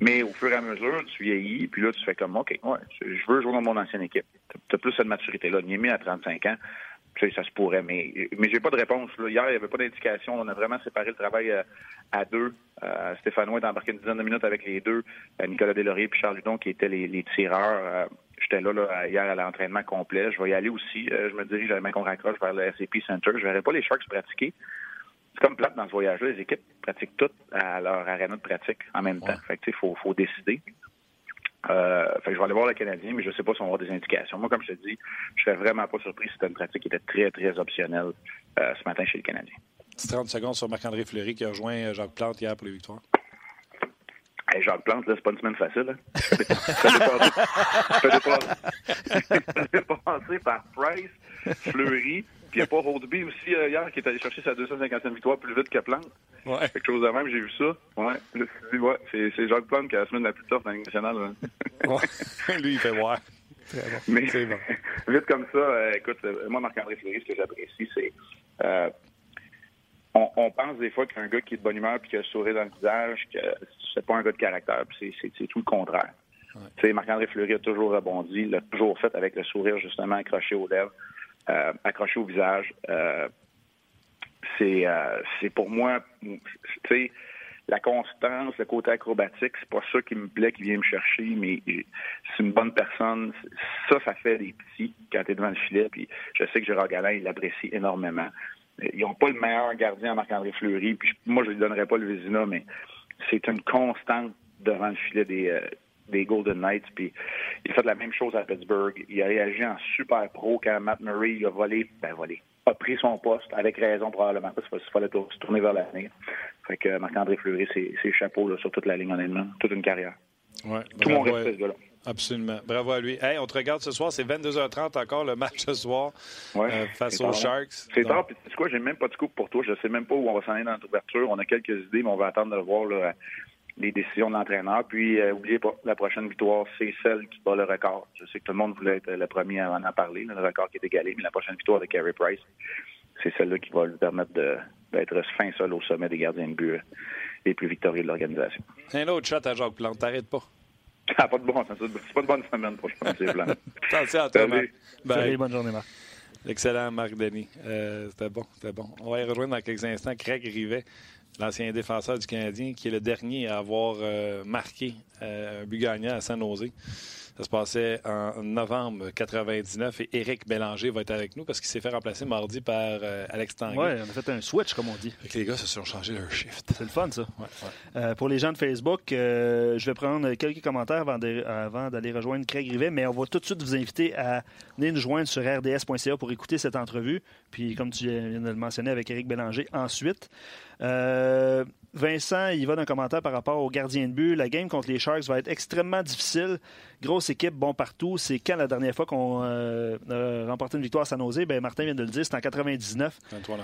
Mais au fur et à mesure, tu vieillis, puis là, tu fais comme, OK, ouais, je veux jouer dans mon ancienne équipe. Tu as plus cette maturité-là. Niemi à 35 ans, tu sais, ça se pourrait, mais, mais j'ai pas de réponse. Là. Hier, il n'y avait pas d'indication. On a vraiment séparé le travail euh, à, deux. Euh, Stéphano est embarqué une dizaine de minutes avec les deux. Euh, Nicolas Delaurier et Charles Ludon qui étaient les, tireurs. J'étais là, là, hier à l'entraînement complet. Je vais y aller aussi. je me dirige à qu'on raccroche vers le SAP Center. Je verrai pas les Sharks pratiquer. C'est comme plate dans ce voyage-là. Les équipes pratiquent toutes à leur aréna de pratique en même temps. Fait que, il faut, faut décider. Euh, fait que je vais aller voir le Canadien, mais je ne sais pas si on va avoir des indications. Moi, comme je te dis, je serais vraiment pas surpris si c'était une pratique qui était très, très optionnelle euh, ce matin chez le Canadien. 30 secondes sur Marc-André Fleury qui a rejoint euh, Jacques Plante hier pour les victoires. Hey, Jacques Plante, là, c'est pas une semaine facile. Hein? Je peux passer par Price, Fleury, il n'y a pas Rodby aussi euh, hier qui est allé chercher sa 250e victoire plus vite que Plante. Ouais. Quelque chose de même, j'ai vu ça. Ouais. ouais c'est Jacques Plante qui a la semaine la plus tough dans la Ligue nationale. [LAUGHS] ouais. Lui, il fait voir. Très bon. Mais bon. [LAUGHS] vite comme ça, euh, écoute, euh, moi, Marc-André Fleury, ce que j'apprécie, c'est. Euh, on, on, pense des fois qu'un gars qui est de bonne humeur puis qui a le sourire dans le visage, que c'est pas un gars de caractère, puis c'est tout le contraire. Ouais. Marc-André Fleury a toujours rebondi, l'a toujours fait avec le sourire justement accroché aux lèvres. Euh, accroché au visage. Euh, euh, c'est pour moi, tu sais, la constance, le côté acrobatique, c'est pas ça qui me plaît, qui vient me chercher, mais c'est une bonne personne. Ça, ça fait des petits quand tu es devant le filet. Puis je sais que Gérard Galin, il l'apprécie énormément. Ils n'ont pas le meilleur gardien Marc-André Fleury, puis moi, je lui donnerais pas le Vézina, mais c'est une constante devant le filet des, des Golden Knights. Puis il a fait la même chose à Pittsburgh. Il a réagi en super pro quand Matt Murray a volé, ben volé, a pris son poste, avec raison probablement, parce qu'il fallait se tourner vers l'avenir. Fait que Marc-André Fleury, c'est chapeau là, sur toute la ligne, honnêtement, toute une carrière. Ouais, Tout mon respect, ce gars-là. Absolument. Bravo à lui. Hey, on te regarde ce soir, c'est 22h30 encore le match ce soir euh, face aux Sharks. C'est tard, puis tu sais quoi, j'ai même pas de coup pour toi. Je sais même pas où on va s'en aller dans l'ouverture. On a quelques idées, mais on va attendre de voir là, les décisions de l'entraîneur. Puis, euh, oubliez pas, la prochaine victoire, c'est celle qui bat le record. Je sais que tout le monde voulait être le premier à en parler, le record qui est égalé, mais la prochaine victoire de Carey Price, c'est celle-là qui va lui permettre d'être fin seul au sommet des gardiens de but euh, les plus victorieux de l'organisation. Un autre shot à Jacques Plante, t'arrêtes pas. [LAUGHS] Ah, pas de bon C'est pas de bonne semaine pour je pense, [LAUGHS] Attention à toi, Marc. Salut, bonne journée, Marc. Excellent, Marc Denis. Euh, c'était bon, c'était bon. On va y rejoindre dans quelques instants Craig Rivet l'ancien défenseur du Canadien, qui est le dernier à avoir euh, marqué euh, un but gagnant à San-Nosé. Ça se passait en novembre 99 et Éric Bélanger va être avec nous parce qu'il s'est fait remplacer mardi par euh, Alex Tanguay. Oui, on a fait un switch, comme on dit. les gars se sont changés leur shift. C'est le fun, ça. pour les gens de Facebook, je vais prendre quelques commentaires avant, d'aller rejoindre Craig Rivet, mais on va tout de suite vous inviter à venir nous joindre sur rds.ca pour écouter cette entrevue. Puis, comme tu viens de le mentionner avec Éric Bélanger, ensuite. Euh, Vincent, il va d'un commentaire par rapport au gardien de but. La game contre les Sharks va être extrêmement difficile. Grosse équipe, bon partout. C'est quand la dernière fois qu'on euh, a remporté une victoire à San Jose? Ben, Martin vient de le dire, c'est en 99. 23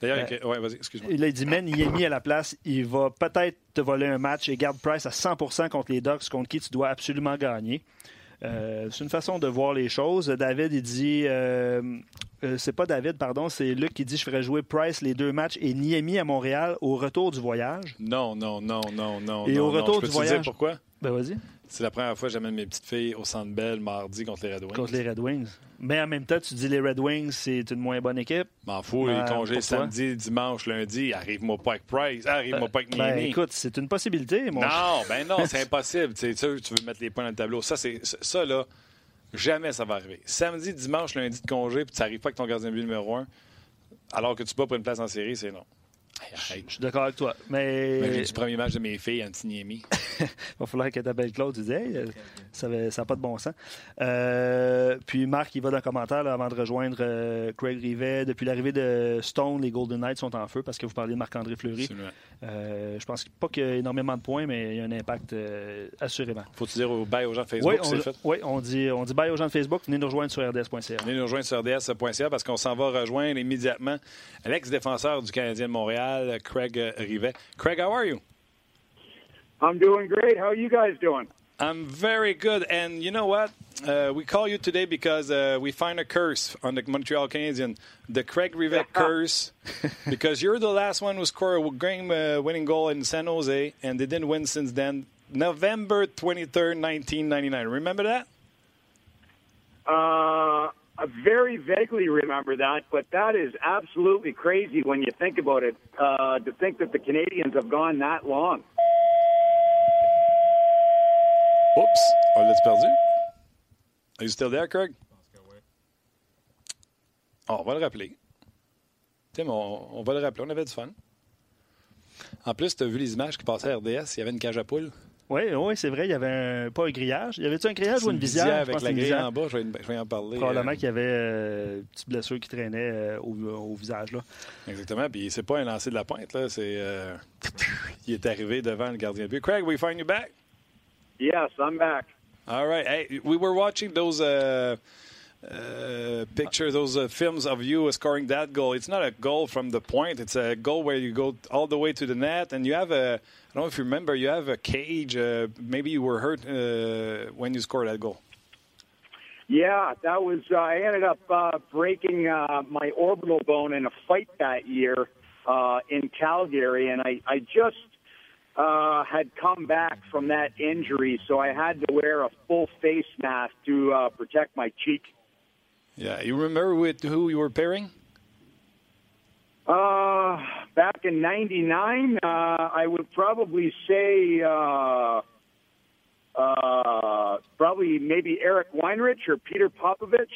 D'ailleurs, euh, ouais, vas-y, excuse-moi. Il a dit, man, il est mis à la place. Il va peut-être te voler un match et garde Price à 100% contre les Ducks, contre qui tu dois absolument gagner. Euh, c'est une façon de voir les choses. David, il dit. Euh, euh, c'est pas David, pardon, c'est Luc qui dit je ferais jouer Price les deux matchs et Niemi à Montréal au retour du voyage. Non, non, non, non, non. Et au retour du voyage. Dire pourquoi? Ben vas-y. C'est la première fois que j'amène mes petites filles au Centre Bell mardi contre les Red Wings. Contre les Red Wings. Mais en même temps, tu dis les Red Wings, c'est une moins bonne équipe. M'en fous, les congés samedi, dimanche, lundi, arrive-moi pas avec Price, arrive-moi pas avec ben, écoute, c'est une possibilité, mon Non, ben non, c'est [LAUGHS] impossible. tu, tu veux mettre les points dans le tableau. Ça, c'est ça, là, jamais ça va arriver. Samedi, dimanche, lundi de congé, puis tu n'arrives pas avec ton gardien de but numéro un, alors que tu bats pour une place en série, c'est non. Je suis d'accord avec toi. Mais. mais du premier match de mes filles, Antiniemi. Il [LAUGHS] va falloir que ta belle Claude dise hey, ça n'a pas de bon sens. Euh, puis Marc, il va dans le commentaire avant de rejoindre euh, Craig Rivet. Depuis l'arrivée de Stone, les Golden Knights sont en feu parce que vous parlez de Marc-André Fleury. Euh, je pense pas qu'il y a énormément de points, mais il y a un impact euh, assurément. Faut-tu dire au bye aux gens de Facebook oui, on, fait? Oui, on dit, on dit bye aux gens de Facebook. Venez nous rejoindre sur rds.ca. Venez nous rejoindre sur rds.ca parce qu'on s'en va rejoindre immédiatement l'ex-défenseur du Canadien de Montréal, Craig Rivet. Craig, how are you? I'm doing great. How are you guys doing? I'm very good. And you know what? Uh, we call you today because uh, we find a curse on the Montreal Canadiens, the Craig Rivet curse, [LAUGHS] because you're the last one who scored a game uh, winning goal in San Jose, and they didn't win since then. November 23rd, 1999. Remember that? Uh, I very vaguely remember that, but that is absolutely crazy when you think about it. Uh, to think that the Canadians have gone that long. Oups, on l'a perdu? Are you still there, Craig? Oh, on va le rappeler. Tim, on, on, va le rappeler. On avait du fun. En plus, tu as vu les images qui passaient à RDS. Il y avait une cage à poules. Oui, oui, c'est vrai. Il y avait un, pas un grillage. Y avait-tu un grillage ou une visière? visière avec la grille en bas. Je vais, je vais, en parler. Probablement euh... qu'il y avait euh, une petite blessure qui traînait euh, au, au, visage. Là. Exactement. Puis c'est pas un lancer de la pointe. Là. C'est, euh, [LAUGHS] il est arrivé devant le gardien de but. Craig, we find you back? Yes, I'm back. All right. Hey, we were watching those uh, uh, pictures, those uh, films of you scoring that goal. It's not a goal from the point. It's a goal where you go all the way to the net, and you have a. I don't know if you remember. You have a cage. Uh, maybe you were hurt uh, when you scored that goal. Yeah, that was. Uh, I ended up breaking my orbital bone in a fight that year in Calgary, and I, I just uh, had come back from that injury, so I had to wear a full face mask to uh, protect my cheek. Yeah, you remember with who you were pairing? Uh, back in '99, uh, I would probably say uh, uh, probably maybe Eric Weinrich or Peter Popovich.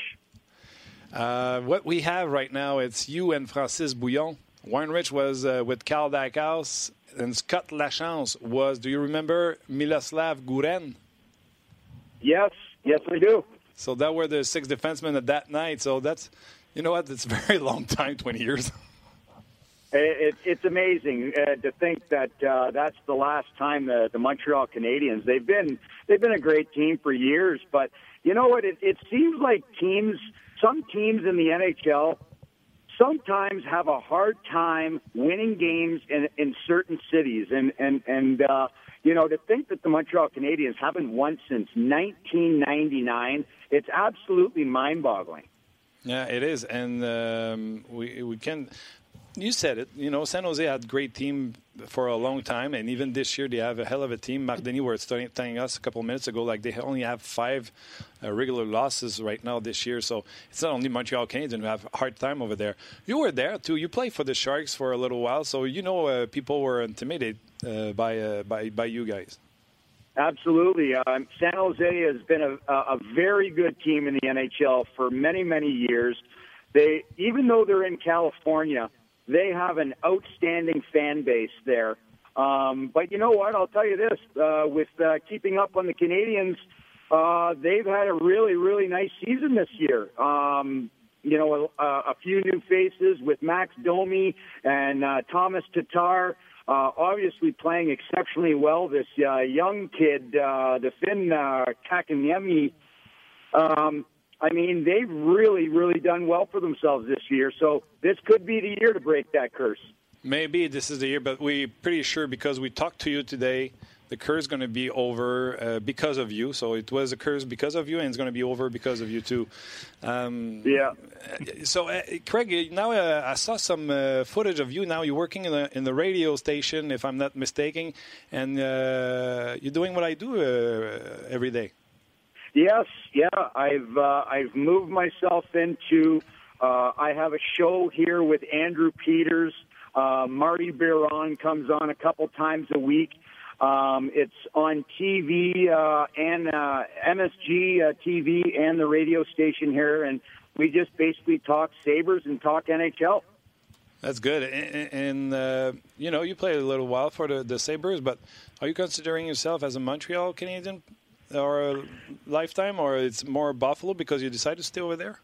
Uh, what we have right now, it's you and Francis Bouillon. Weinrich was uh, with Cal Dackhouse and Scott Lachance was, do you remember Miloslav Guren? Yes, yes, I do. So that were the six defensemen at that night. So that's, you know what, it's a [LAUGHS] very long time, 20 years. It, it's amazing uh, to think that uh, that's the last time the, the Montreal Canadiens. They've been they've been a great team for years, but you know what? It, it seems like teams, some teams in the NHL, sometimes have a hard time winning games in, in certain cities. And, and, and uh, you know, to think that the Montreal Canadiens haven't won since 1999, it's absolutely mind boggling. Yeah, it is. And um, we, we can you said it. You know, San Jose had great team for a long time, and even this year they have a hell of a team. Marc Denis was telling us a couple minutes ago, like they only have five uh, regular losses right now this year. So it's not only Montreal Canadiens who have a hard time over there. You were there too. You played for the Sharks for a little while, so you know uh, people were intimidated uh, by uh, by by you guys. Absolutely. Um, San Jose has been a, a very good team in the NHL for many, many years. They, even though they're in California, they have an outstanding fan base there. Um, but you know what? I'll tell you this: uh, with uh, keeping up on the Canadians, uh, they've had a really, really nice season this year. Um, you know, a, a few new faces with Max Domi and uh, Thomas Tatar. Uh, obviously playing exceptionally well. This uh, young kid, uh, the Finn uh, Kakanyemi, um, I mean, they've really, really done well for themselves this year. So this could be the year to break that curse. Maybe this is the year, but we're pretty sure because we talked to you today, the curse is going to be over uh, because of you. So it was a curse because of you, and it's going to be over because of you too. Um, yeah. So, uh, Craig, now uh, I saw some uh, footage of you. Now you're working in the in the radio station, if I'm not mistaken, and uh, you're doing what I do uh, every day. Yes, yeah, I've uh, I've moved myself into. Uh, I have a show here with Andrew Peters. Uh, Marty Biron comes on a couple times a week. Um, it's on TV uh, and uh, MSG uh, TV and the radio station here, and we just basically talk Sabers and talk NHL. That's good. And, and uh, you know, you played a little while for the, the Sabres, but are you considering yourself as a Montreal Canadian or lifetime, or it's more Buffalo because you decided to stay over there?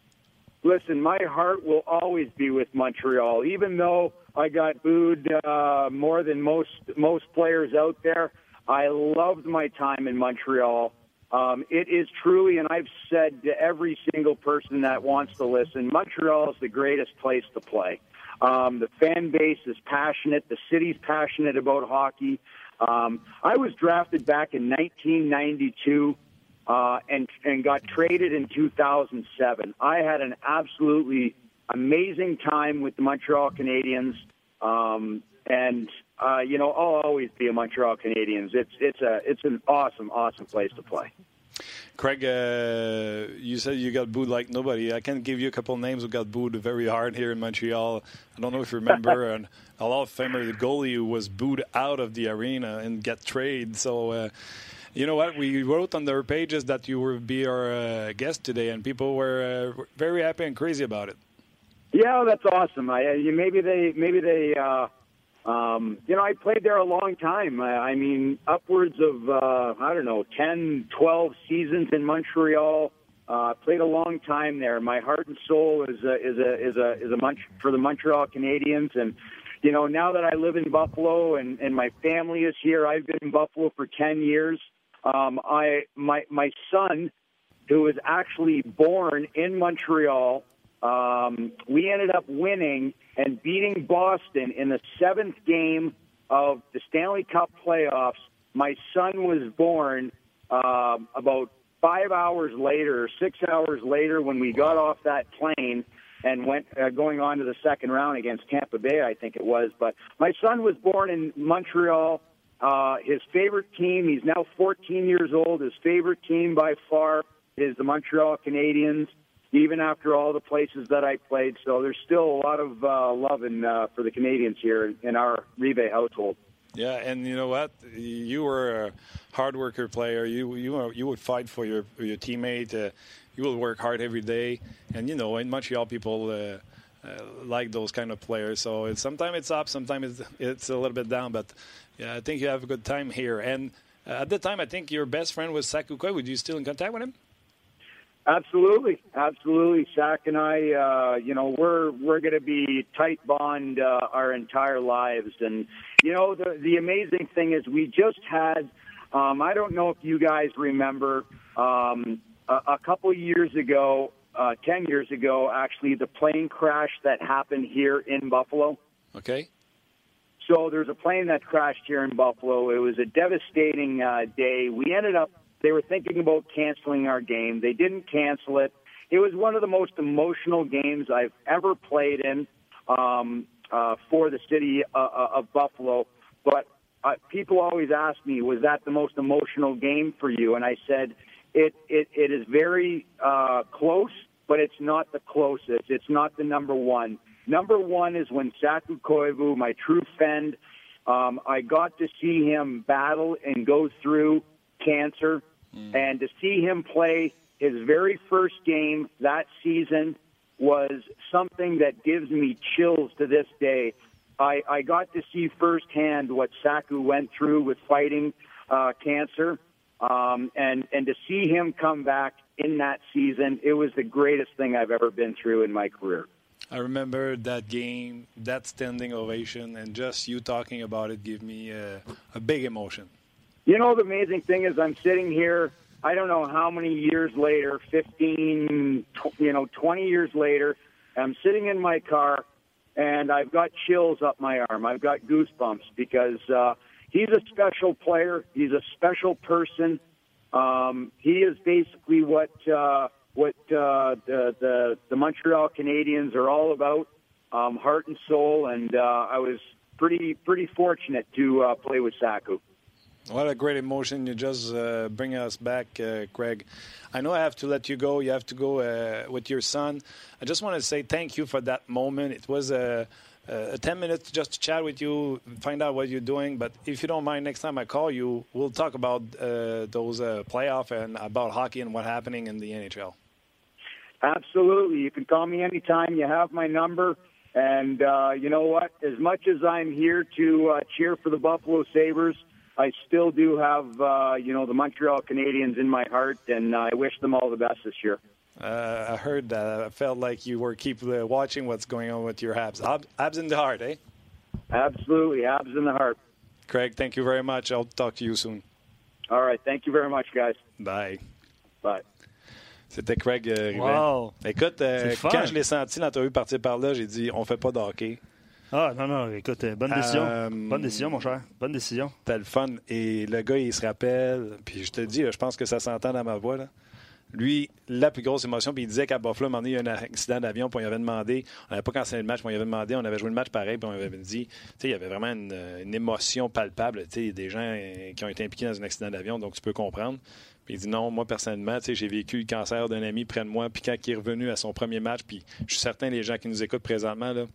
Listen, my heart will always be with Montreal, even though I got booed uh, more than most most players out there. I loved my time in Montreal. Um, it is truly, and I've said to every single person that wants to listen, Montreal is the greatest place to play. Um, the fan base is passionate. The city's passionate about hockey. Um, I was drafted back in 1992 uh, and and got traded in 2007. I had an absolutely amazing time with the Montreal Canadiens, um, and uh, you know I'll always be a Montreal Canadiens. It's it's a it's an awesome awesome place to play. Craig, uh, you said you got booed like nobody. I can give you a couple names who got booed very hard here in Montreal. I don't know if you remember, [LAUGHS] and a lot of Famer, the goalie who was booed out of the arena and get traded. So, uh, you know what? We wrote on their pages that you would be our uh, guest today, and people were uh, very happy and crazy about it. Yeah, that's awesome. I, maybe they maybe they uh, um, you know, I played there a long time. I, I mean, upwards of, uh, I don't know, 10, 12 seasons in Montreal. Uh, played a long time there. My heart and soul is a, is a, is a, is a Mont- for the Montreal Canadiens. And, you know, now that I live in Buffalo and, and my family is here, I've been in Buffalo for 10 years. Um, I, my, my son, who was actually born in Montreal, um, we ended up winning and beating Boston in the seventh game of the Stanley Cup playoffs. My son was born uh, about five hours later, six hours later, when we got off that plane and went uh, going on to the second round against Tampa Bay, I think it was. But my son was born in Montreal. Uh, his favorite team, he's now 14 years old. His favorite team by far is the Montreal Canadiens even after all the places that I played. So there's still a lot of uh, love in, uh, for the Canadians here in our Rive household. Yeah, and you know what? You were a hard worker player. You you you would fight for your your teammate. Uh, you will work hard every day, and you know in Montreal people. Uh, uh, like those kind of players, so it's, sometimes it's up, sometimes it's, it's a little bit down. But yeah, I think you have a good time here. And uh, at the time, I think your best friend was Saku Koivu. Would you still in contact with him? Absolutely, absolutely. Zach and I, uh, you know, we're we're going to be tight bond uh, our entire lives, and you know, the the amazing thing is we just had. Um, I don't know if you guys remember um, a, a couple years ago, uh, ten years ago, actually, the plane crash that happened here in Buffalo. Okay. So there's a plane that crashed here in Buffalo. It was a devastating uh, day. We ended up they were thinking about canceling our game. They didn't cancel it. It was one of the most emotional games I've ever played in um, uh, for the city uh, uh, of Buffalo. But uh, people always ask me, was that the most emotional game for you? And I said, it, it, it is very uh, close, but it's not the closest. It's not the number one. Number one is when Saku Koivu, my true friend, um, I got to see him battle and go through cancer. Mm. And to see him play his very first game that season was something that gives me chills to this day. I, I got to see firsthand what Saku went through with fighting uh, cancer, um, and and to see him come back in that season, it was the greatest thing I've ever been through in my career. I remember that game, that standing ovation, and just you talking about it gave me a, a big emotion. You know, the amazing thing is I'm sitting here, I don't know how many years later, 15, you know, 20 years later, I'm sitting in my car and I've got chills up my arm. I've got goosebumps because uh, he's a special player. He's a special person. Um, he is basically what uh, what uh, the, the the Montreal Canadiens are all about, um, heart and soul. And uh, I was pretty pretty fortunate to uh, play with Saku. What a great emotion you just uh, bring us back, uh, Craig. I know I have to let you go. You have to go uh, with your son. I just want to say thank you for that moment. It was a, a 10 minutes just to chat with you, find out what you're doing. But if you don't mind, next time I call you, we'll talk about uh, those uh, playoff and about hockey and what's happening in the NHL. Absolutely. You can call me anytime. You have my number. And uh, you know what? As much as I'm here to uh, cheer for the Buffalo Sabres, I still do have uh, you know the Montreal Canadiens in my heart, and I wish them all the best this year. Uh, I heard that. I felt like you were keep uh, watching what's going on with your abs. Ab- abs in the heart, eh? Absolutely, abs in the heart. Craig, thank you very much. I'll talk to you soon. All right, thank you very much, guys. Bye. Bye. C'était Craig euh, Wow. Écoute, euh, quand je l'ai senti l'entrevue partir par là, j'ai dit on fait pas de hockey. Ah, non, non, écoute, euh, bonne décision. Euh, Bonne décision, mon cher. Bonne décision. C'était le fun. Et le gars, il se rappelle. Puis je te dis, là, je pense que ça s'entend dans ma voix. Là. Lui, la plus grosse émotion, puis il disait qu'à Buffalo, un il y a eu un accident d'avion, puis on lui avait demandé, on n'avait pas cancellé le match, puis on lui avait demandé, on avait joué le match pareil, puis on lui avait dit, tu sais, il y avait vraiment une, une émotion palpable, tu sais, il y a des gens euh, qui ont été impliqués dans un accident d'avion, donc tu peux comprendre. Puis il dit non, moi personnellement, tu sais, j'ai vécu le cancer d'un ami près de moi, puis quand il est revenu à son premier match, puis je suis certain, les gens qui nous écoutent présentement, là,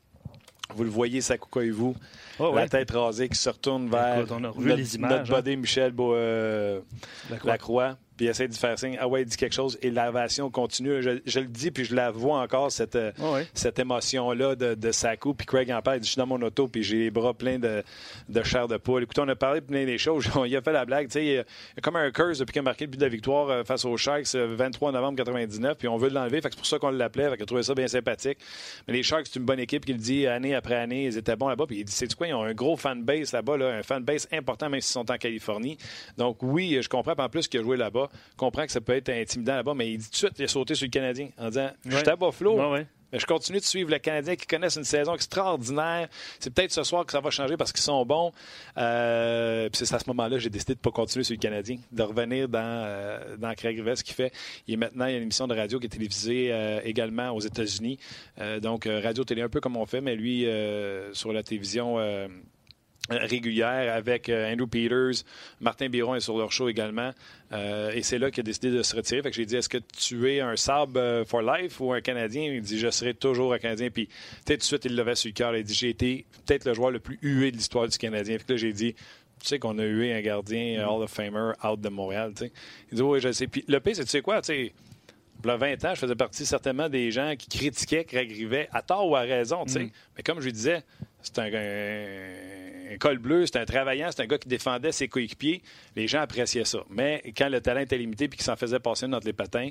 vous le voyez, Sakuka et vous, Oh, la ouais. tête rasée qui se retourne vers Écoute, on a notre, les images, notre hein. buddy Michel Beau- euh, Lacroix. Lacroix, puis il essaie de faire signe. Ah ouais, il dit quelque chose et l'ovation continue. Je, je le dis, puis je la vois encore, cette, euh, Oh, ouais. cette émotion-là de, de Saku. Puis Craig en parle, il dit Je suis dans mon auto, puis j'ai les bras pleins de, de chair de poule. Écoute, on a parlé de plein des choses. [LAUGHS] il a fait la blague. Tu sais, il y a comme un curse depuis qu'il a marqué le but de la victoire euh, face aux Sharks le 23 novembre 99, puis on veut l'enlever. C'est pour ça qu'on l'appelait. Fait qu'il a trouvé ça bien sympathique. Mais les Sharks, c'est une bonne équipe qui le dit année après année. Ils étaient bons là-bas. Puis il dit C'est quoi Ils ont un gros fanbase là-bas, là, un fanbase important, même s'ils sont en Californie. Donc oui, je comprends. En plus, qu'il a joué là-bas, je comprends que ça peut être intimidant là-bas, mais il dit tout de suite il a sauté sur le Canadien en disant Je suis à Buffalo. Ouais, ouais. Mais je continue de suivre le Canadien qui connaissent une saison extraordinaire. C'est peut-être ce soir que ça va changer parce qu'ils sont bons. Euh, puis c'est à ce moment-là que j'ai décidé de ne pas continuer sur le Canadien, de revenir dans, euh, dans Craig Rivet, ce qu'il fait. Il est maintenant, il y a une émission de radio qui est télévisée euh, également aux États-Unis. Donc, radio-télé un peu comme on fait, mais lui, sur la télévision. Régulière avec euh, Andrew Peters, Martin Biron est sur leur show également. Euh, et c'est là qu'il a décidé de se retirer. Fait que j'ai dit, est-ce que tu es un Sab euh, for life ou un Canadien? Il dit, je serai toujours un Canadien. Puis, peut-être tout de suite, il l'avait sur le cœur. Il dit, j'ai été peut-être le joueur le plus hué de l'histoire du Canadien. Fait que là, j'ai dit, tu sais qu'on a hué un gardien Hall of Famer out de Montréal, tu sais. Il dit, oui, je sais. Puis le pire, c'est, tu sais quoi, tu sais, il y a 20 ans, je faisais partie certainement des gens qui critiquaient Craig Rivet, à tort ou à raison, tu sais. Mais comme je lui disais, c'est un, un- un col bleu, c'est un travaillant, c'est un gars qui défendait ses coéquipiers. Les gens appréciaient ça. Mais quand le talent était limité puis qu'il s'en faisait passer une entre les patins,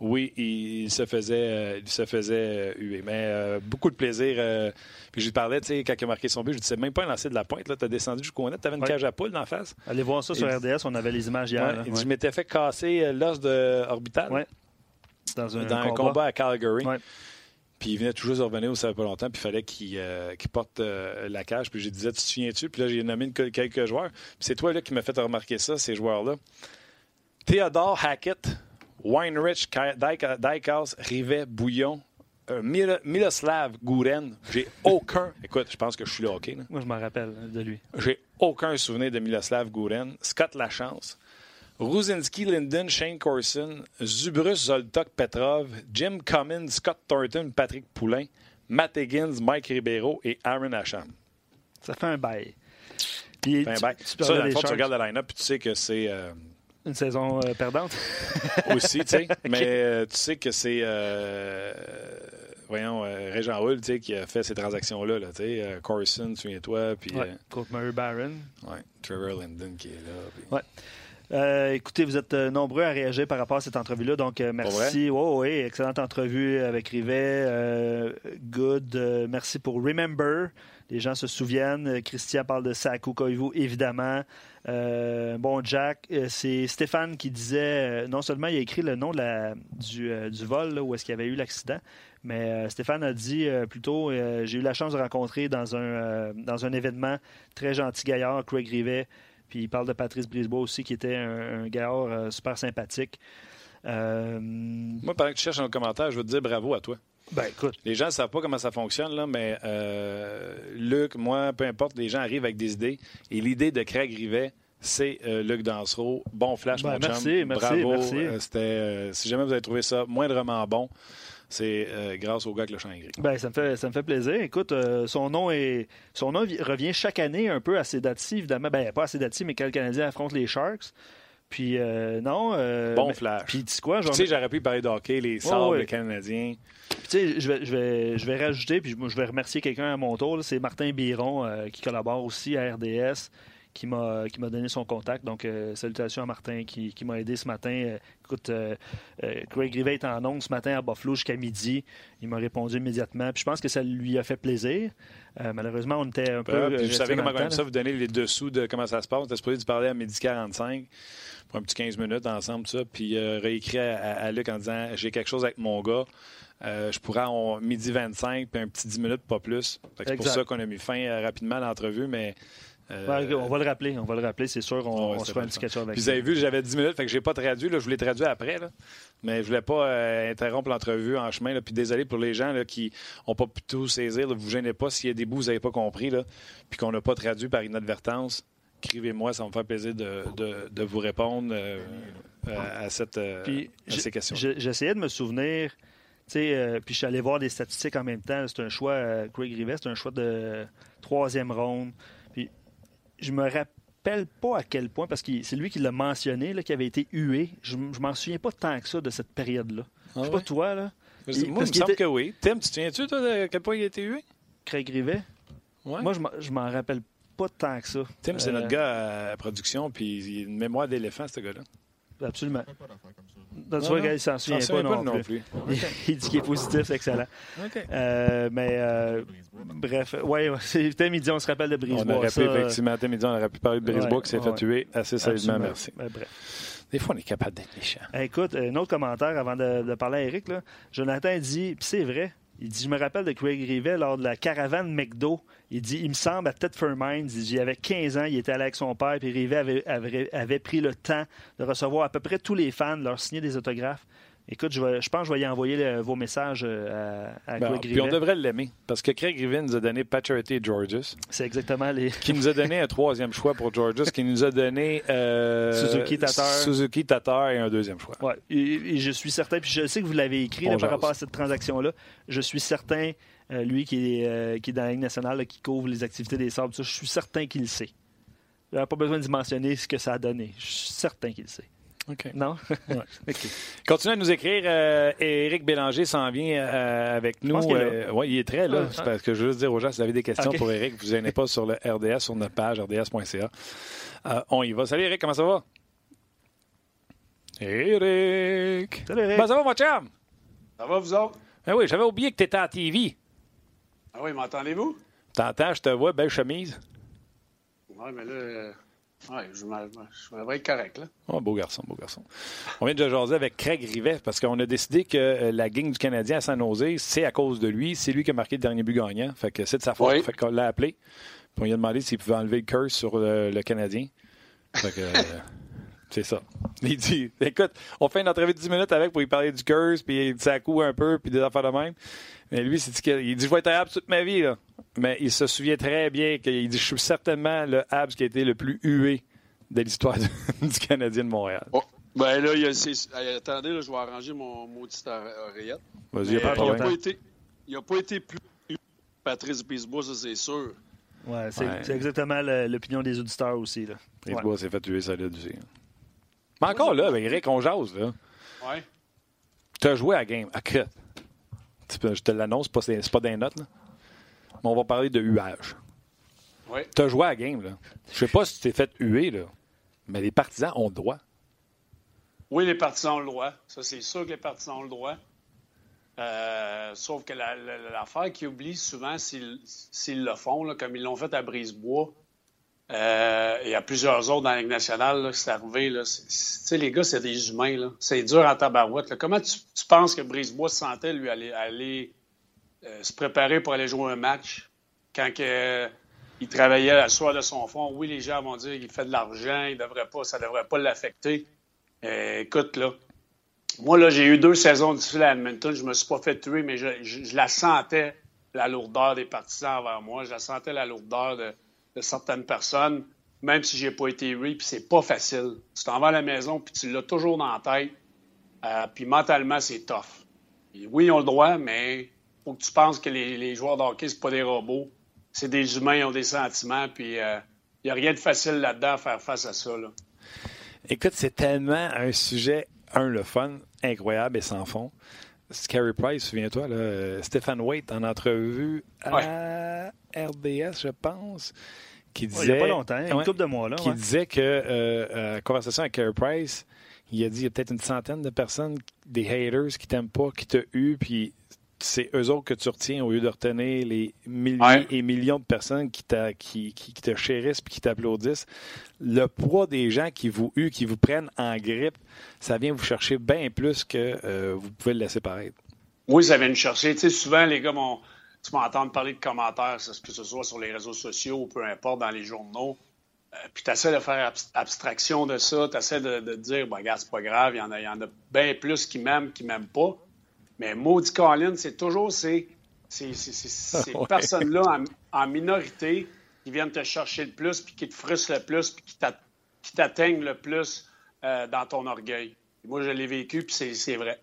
oui, il, il se faisait, euh, il se faisait euh, huer. Mais euh, beaucoup de plaisir. puis je lui parlais, tu sais, quand il a marqué son but, je lui disais même pas un lancer de la pointe. Tu as descendu jusqu'au net, tu avais une Ouais. cage à poule d'en face. Allez voir ça sur RDS, on avait les images hier. Ouais, là. il dit. Je m'étais fait casser l'os de orbital Ouais. Dans un, dans un combat. combat à Calgary. Puis il venait tout juste de revenir, ça fait pas longtemps, puis il fallait qu'il euh, porte euh, la cage. Puis je disais, tu te souviens-tu? Puis là, j'ai nommé une- quelques joueurs. Puis c'est toi là, qui m'as fait remarquer ça, ces joueurs-là. Theodore Hackett, Weinrich, Dykhouse, Rivet, Bouillon, euh, Mil- Miloslav Gouren. J'ai aucun. Écoute, je pense que je suis là, OK? là. Moi, je m'en rappelle de lui. J'ai aucun souvenir de Miloslav Gouren. Scott Lachance. Ruzinski, Linden, Shane Corson, Zubrus, Zoltok, Petrov, Jim Cummins, Scott Thornton, Patrick Poulain, Matt Higgins, Mike Ribeiro et Aaron Asham. Ça fait un bail. Puis, tu- ben, tu ça, parlais dans le des fond, tu Sharks. regardes le line-up et tu sais que c'est euh, Une saison euh, perdante. [LAUGHS] aussi, tu sais. [LAUGHS] Mais euh, tu sais que c'est, voyons, Régent Hull, tu sais, qui a fait ces transactions-là, là, tu sais. Corson, souviens-toi, puis Ouais. Barron. ouais, Trevor Linden qui est là. puis- Ouais. Euh, écoutez, vous êtes euh, nombreux à réagir par rapport à cette entrevue-là, donc euh, merci. Oh, oui, excellente entrevue avec Rivet. Euh, good. Merci pour Remember. Les gens se souviennent. Christian parle de Saku Koivu, évidemment. Bon, Jack, c'est Stéphane qui disait, non seulement il a écrit le nom de la, du, du vol là, où est-ce qu'il y avait eu l'accident, mais euh, Stéphane a dit euh, plutôt, euh, j'ai eu la chance de rencontrer dans un, dans un événement très gentil gaillard, Craig Rivet, puis il parle de Patrice Brisebois aussi, qui était un, un gaillard euh, super sympathique. Euh, Moi, pendant que tu cherches un commentaire, je veux te dire bravo à toi. ben écoute, Les gens ne savent pas comment ça fonctionne, là, mais euh, Luc, moi, peu importe, les gens arrivent avec des idées. Et l'idée de Craig Rivet, c'est euh, Luc Dansereau. Bon flash, Ben, mon merci, chum. merci, Bravo. merci. Euh, c'était, si jamais vous avez trouvé ça moindrement bon, c'est euh, grâce au gars avec le chant gris. ben, ça, me fait, ça me fait plaisir. Écoute, euh, son nom est son nom vi- revient chaque année un peu à ces dates-ci, évidemment. Ben, pas à ces dates-ci, mais quand le Canadien affronte les Sharks. Puis euh, non. Bon mais- flash. Puis tu sais quoi? je Tu sais, j'aurais pu parler de hockey, les sables ouais. les Canadiens. Puis, tu sais, je vais, je, vais, je vais rajouter, puis je vais remercier quelqu'un à mon tour. C'est Martin Biron qui collabore aussi à RDS, qui m'a qui m'a donné son contact. Donc, euh, salutations à Martin qui, qui m'a aidé ce matin. Euh, écoute, euh, euh, Craig Rivet est en ondes ce matin à Buffalo jusqu'à midi. Il m'a répondu immédiatement. Puis je pense que ça lui a fait plaisir. Euh, malheureusement, on était un peu. Ah, puis vous savez comment temps, ça, vous donnez les dessous de comment ça se passe. On était supposé de parler à midi 45 pour un petit 15 minutes ensemble, ça, puis euh, réécrit à, à Luc en disant j'ai quelque chose avec mon gars. Euh, je pourrais en midi 25 puis un petit 10 minutes, pas plus. C'est pour ça qu'on a mis fin rapidement à l'entrevue, mais. Euh, Ouais, on va le rappeler, on va le rappeler, c'est sûr. On, Ouais, on se fera un petit le catch-up avec Puis vous avez vu, j'avais 10 minutes, fait que j'ai pas traduit. Là, je voulais traduire après. Là. Mais je voulais pas euh, interrompre l'entrevue en chemin. Là. Puis désolé pour les gens là, qui n'ont pas pu tout saisir. Là. Vous gênez pas s'il y a des bouts que vous n'avez pas compris. Là, puis qu'on n'a pas traduit par inadvertance. Écrivez-moi, ça va me faire plaisir de, de- de vous répondre euh, à, cette, Puis, à ces questions. J'essayais de me souvenir, puis je suis allé voir des statistiques en même temps. C'est un choix, Craig Rivet, c'est un choix de troisième ronde. Je me rappelle pas à quel point, parce que c'est lui qui l'a mentionné, là, qui avait été hué. Je, je m'en souviens pas tant que ça de cette période-là. Ah je sais pas toi, là, Moi, il- il parce me semble était- que oui. Tim, tu te souviens-tu, toi, de quel point il a été hué? Craig Rivet. Ouais. Moi, je m'en- rappelle pas tant que ça. Tim, c'est Euh, notre gars à production, puis il a une mémoire d'éléphant, ce gars-là. Absolument. Pas d'affaires comme ça. Donc, tu vois, il s'en souvient pas, non, plus. plus. [LAUGHS] il dit qu'il est positif, c'est excellent. Euh, mais euh, bref, ouais, c'était midi, on se rappelle de On Brisebois. aurait ça, pu, effectivement, Tim, on aurait pu parler de Brisebois Ouais, qui s'est fait ouais. tuer assez solidement, absolument. merci. Ben, bref. Des fois, on est capable d'être méchant. Eh, Écoute, un autre commentaire avant de, de parler à Eric. Là. Jonathan dit, puis c'est vrai, il dit Je me rappelle de Craig Rivet lors de la caravane McDo. Il dit Il me semble à Thetford Mines, il dit, il avait 15 ans, il était allé avec son père, puis Rivet avait, avait, avait pris le temps de recevoir à peu près tous les fans, leur signer des autographes. Écoute, je, vais- je pense que je vais y envoyer le- vos messages euh, à, à Ben, Craig puis on devrait l'aimer, parce que Craig Rivet nous a donné Paturity Georges, C'est exactement les. qui nous a donné un troisième choix pour Georges, qui nous a donné euh, Suzuki Tatar. Suzuki Tatar et un deuxième choix. Ouais, et, et je suis certain, puis je sais que vous l'avez écrit là, par rapport à cette transaction-là. Je suis certain, euh, lui qui est, euh, qui est dans la Ligue nationale, là, qui couvre les activités des sables, ça, je suis certain qu'il le sait. Il n'a pas besoin d'y mentionner ce que ça a donné. Je suis certain qu'il le sait. OK. Non? Ouais. [LAUGHS] OK. Continuez à nous écrire. Euh, Éric Bélanger s'en vient euh, avec nous. pense qu'il est là. Euh, ouais, il est très là. C'est ouais. parce que je veux juste dire aux gens, si vous avez des questions pour Éric, vous gênez pas sur le RDS, sur notre page rds.ca. Euh, on y va. Salut Éric, comment ça va? Éric! Salut, Eric. Ben, ça va, mon chum? Ça va, vous autres? Ben oui, j'avais oublié que tu étais à TV. Ah oui, m'entendez-vous? T'entends, je te vois, belle chemise. Oui, mais là, euh, ouais, je, je vais être correct, là. Oh, beau garçon, beau garçon. On vient de jaser avec Craig Rivet parce qu'on a décidé que euh, la gang du Canadien à San Jose, c'est à cause de lui. C'est lui qui a marqué le dernier but gagnant. Fait que c'est de sa faute. Oui. Fait qu'on l'a appelé. Puis on lui a demandé s'il pouvait enlever le curse sur le, le Canadien. Fait que. [LAUGHS] c'est ça. Il dit écoute, on fait une entrevue de 10 minutes avec pour lui parler du curse, puis il dit ça coûte un peu, puis des affaires de même. Mais lui, c'est il dit je vais être à Habs toute ma vie. Là. Mais il se souvient très bien qu'il dit je suis certainement le Habs qui a été le plus hué de l'histoire du, [LAUGHS] du Canadien de Montréal. Oh. Ben là, il y a, attendez, là, je vais arranger mon maudite ore- oreillette. Vas-y, de il n'a pas été, il a pas été plus Patrice Bisbois, ça c'est sûr. Ouais, c'est Ouais. exactement l'opinion des auditeurs aussi. Là. Ouais. s'est fait tuer solide aussi. Mais encore là, avec Eric, on jase. là. Ouais. Tu as joué à la game. À crête. Je te l'annonce, c'est pas, pas des notes. Là. Mais on va parler de huage. Ouais. Tu as joué à la game. Là. Je sais pas si tu t'es fait huer, là. mais les partisans ont le droit. Oui, les partisans ont le droit. Ça, c'est sûr que les partisans ont le droit. Euh, sauf que la- la- l'affaire qu'ils oublient souvent, s'ils s'ils le font, là, comme ils l'ont fait à Brisebois, euh, et à plusieurs autres dans la Ligue nationale, c'est arrivé. Là, les gars, c'est des humains. C'est dur en tabarouette. Comment tu, penses que Brisebois se sentait, lui, aller, euh, se préparer pour aller jouer un match quand euh, il travaillait à soir de son fond? Oui, les gens vont dire qu'il fait de l'argent, il ça ne devrait pas l'affecter. Euh, écoute, là, moi, j'ai eu deux saisons difficiles à Edmonton. Je me suis pas fait tuer, mais je, je- je la sentais, la lourdeur des partisans envers moi. Je la sentais, la lourdeur de, de certaines personnes, même si j'ai pas été oui, puis c'est pas facile. Tu t'en vas à la maison, puis tu l'as toujours dans la tête. Euh, puis mentalement, c'est tough. Oui, ils ont le droit, mais faut que tu penses que les, joueurs de hockey, c'est pas des robots. C'est des humains, ils ont des sentiments, puis il n'y a rien de facile là-dedans à faire face à ça. Là. Écoute, c'est tellement un sujet, un, le fun, incroyable et sans fond. Scary Price, souviens-toi, Stéphane Waite en entrevue à RDS, je pense, qui disait. il n'y a pas longtemps, une couple de mois, là. Qui disait que, euh, la conversation avec Carey Price, il a dit il y a peut-être une centaine de personnes, des haters qui t'aiment pas, qui t'ont eu, puis c'est eux autres que tu retiens au lieu de retenir les milliers et millions de personnes qui, qui, qui, te chérissent et qui t'applaudissent. Le poids des gens qui vous huent, qui vous prennent en grippe, ça vient vous chercher bien plus que euh, vous pouvez le laisser paraître. Oui, ça vient nous chercher. Tu sais, souvent, les gars, tu m'entends parler de commentaires, que ce soit sur les réseaux sociaux ou peu importe, dans les journaux. Euh, puis tu essaies de faire abstraction de ça, tu essaies de, de, dire, ben, regarde, c'est pas grave, il y en a, y en a bien plus qui m'aiment, qui m'aiment pas. Mais Maudit Collins, c'est toujours ces, ces, [LAUGHS] personnes-là en, minorité qui viennent te chercher le plus, puis qui te frustrent le plus, puis qui t'atteignent le plus euh, dans ton orgueil. moi, je l'ai vécu, puis c'est vrai.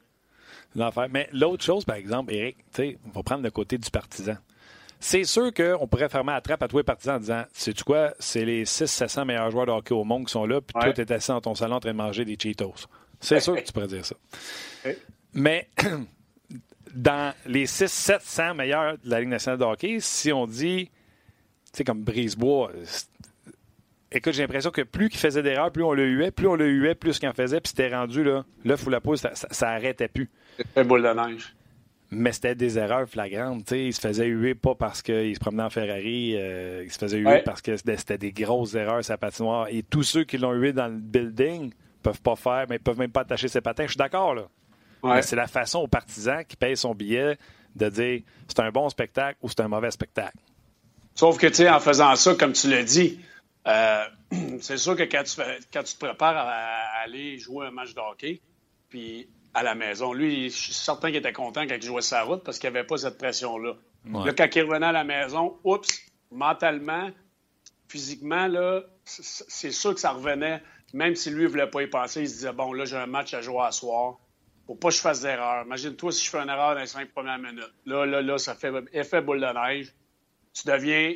Mais l'autre chose, par exemple, Eric, on va prendre le côté du partisan. C'est sûr qu'on pourrait fermer la trappe à tous les partisans en disant Sais-tu quoi, c'est les 600-700 meilleurs joueurs de hockey au monde qui sont là, puis toi, tu es assis dans ton salon en train de manger des Cheetos. C'est sûr que tu pourrais dire ça. Mais [CLEARS THROAT] dans les 600-700 meilleurs de la Ligue nationale de hockey, si on dit, tu sais, comme Brisebois, écoute, j'ai l'impression que plus qu'il faisait d'erreurs, plus on le huait, plus on le huait, plus qu'il en faisait, puis c'était rendu, là, l'œuf ou la poule, ça, ça, arrêtait plus. C'était boule de neige. Mais c'était des erreurs flagrantes. sais, il se faisait huer pas parce qu'il se promenait en Ferrari, euh, il se faisait huer parce que c'était des grosses erreurs sa patinoire. Et tous ceux qui l'ont hué dans le building peuvent pas faire, mais peuvent même pas attacher ses patins. Je suis d'accord, là. C'est la façon aux partisans qui payent son billet de dire c'est un bon spectacle ou c'est un mauvais spectacle. Sauf que, tu sais, en faisant ça, comme tu l'as dit, euh, [CLEARS THROAT] c'est sûr que quand tu, quand tu te prépares à, aller jouer un match de hockey, puis à la maison, lui, je suis certain qu'il était content quand il jouait sa route parce qu'il n'y avait pas cette pression-là. Là, quand il revenait à la maison, oups, mentalement, physiquement, là, c'est sûr que ça revenait, même si lui ne voulait pas y penser, il se disait, bon, là, j'ai un match à jouer à soir faut pas que je fasse d'erreur. Imagine-toi si je fais une erreur dans les cinq premières minutes. Là, là, là, ça fait effet boule de neige. Tu deviens,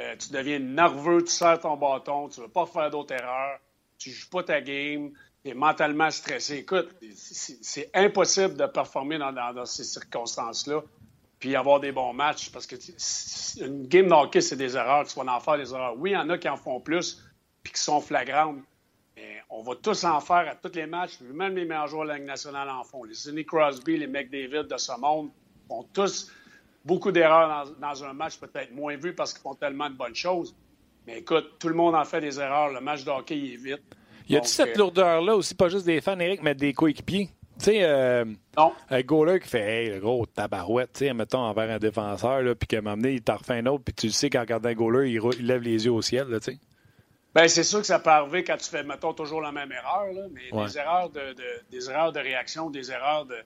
euh, tu deviens nerveux, tu serres ton bâton, tu veux pas faire d'autres erreurs, tu joues pas ta game, tu es mentalement stressé. Écoute, c'est impossible de performer dans, ces circonstances-là puis avoir des bons matchs parce que une game de c'est des erreurs. Tu vas en faire des erreurs. Oui, il y en a qui en font plus puis qui sont flagrantes on va tous en faire à tous les matchs, même les meilleurs joueurs de la Ligue nationale en font. Les Sidney Crosby, les McDavid de ce monde font tous beaucoup d'erreurs dans, un match, peut-être moins vu parce qu'ils font tellement de bonnes choses. Mais écoute, tout le monde en fait des erreurs. Le match de hockey, il est vite. Y a-tu cette euh, lourdeur-là aussi, pas juste des fans, Eric, mais des coéquipiers? Tu sais, euh, un goaler qui fait Hey, le gros tabarouette, tu sais, mettons, envers un défenseur, puis qu'à un moment donné, il t'en refait un autre, puis tu sais qu'en regardant un goaler, il, lève les yeux au ciel, tu sais. Bien, c'est sûr que ça peut arriver quand tu fais, mettons, toujours la même erreur, mais des, erreurs de, des erreurs de réaction, des erreurs de,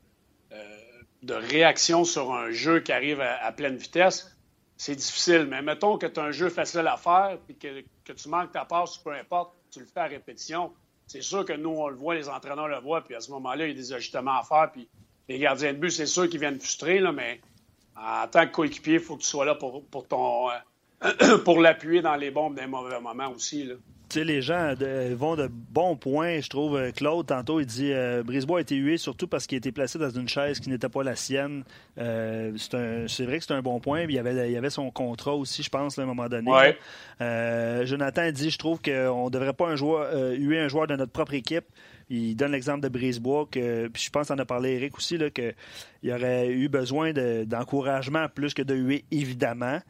euh, de réaction sur un jeu qui arrive à, pleine vitesse, c'est difficile. Mais mettons que tu as un jeu facile à faire, puis que, tu manques ta passe, peu importe, tu le fais à répétition. C'est sûr que nous, on le voit, les entraîneurs le voient, puis à ce moment-là, il y a des ajustements à faire, puis les gardiens de but, c'est sûr qu'ils viennent frustrer, là, mais en tant que coéquipier, il faut que tu sois là pour, pour ton, euh, [COUGHS] pour l'appuyer dans les bombes d'un mauvais moment aussi. Là. Tu sais, les gens vont de bons points, je trouve. Euh, Claude, tantôt, il dit euh, Brisebois a été hué surtout parce qu'il a été placé dans une chaise qui n'était pas la sienne. Euh, c'est vrai que c'est un bon point. Il y, avait, il y avait son contrat aussi, je pense, à un moment donné. Jonathan dit Je trouve qu'on ne devrait pas un joueur, huer un joueur de notre propre équipe. Il donne l'exemple de Brisebois, que, puis je pense en a parlé Eric aussi, qu'il aurait eu besoin d'encouragement plus que de huer, évidemment.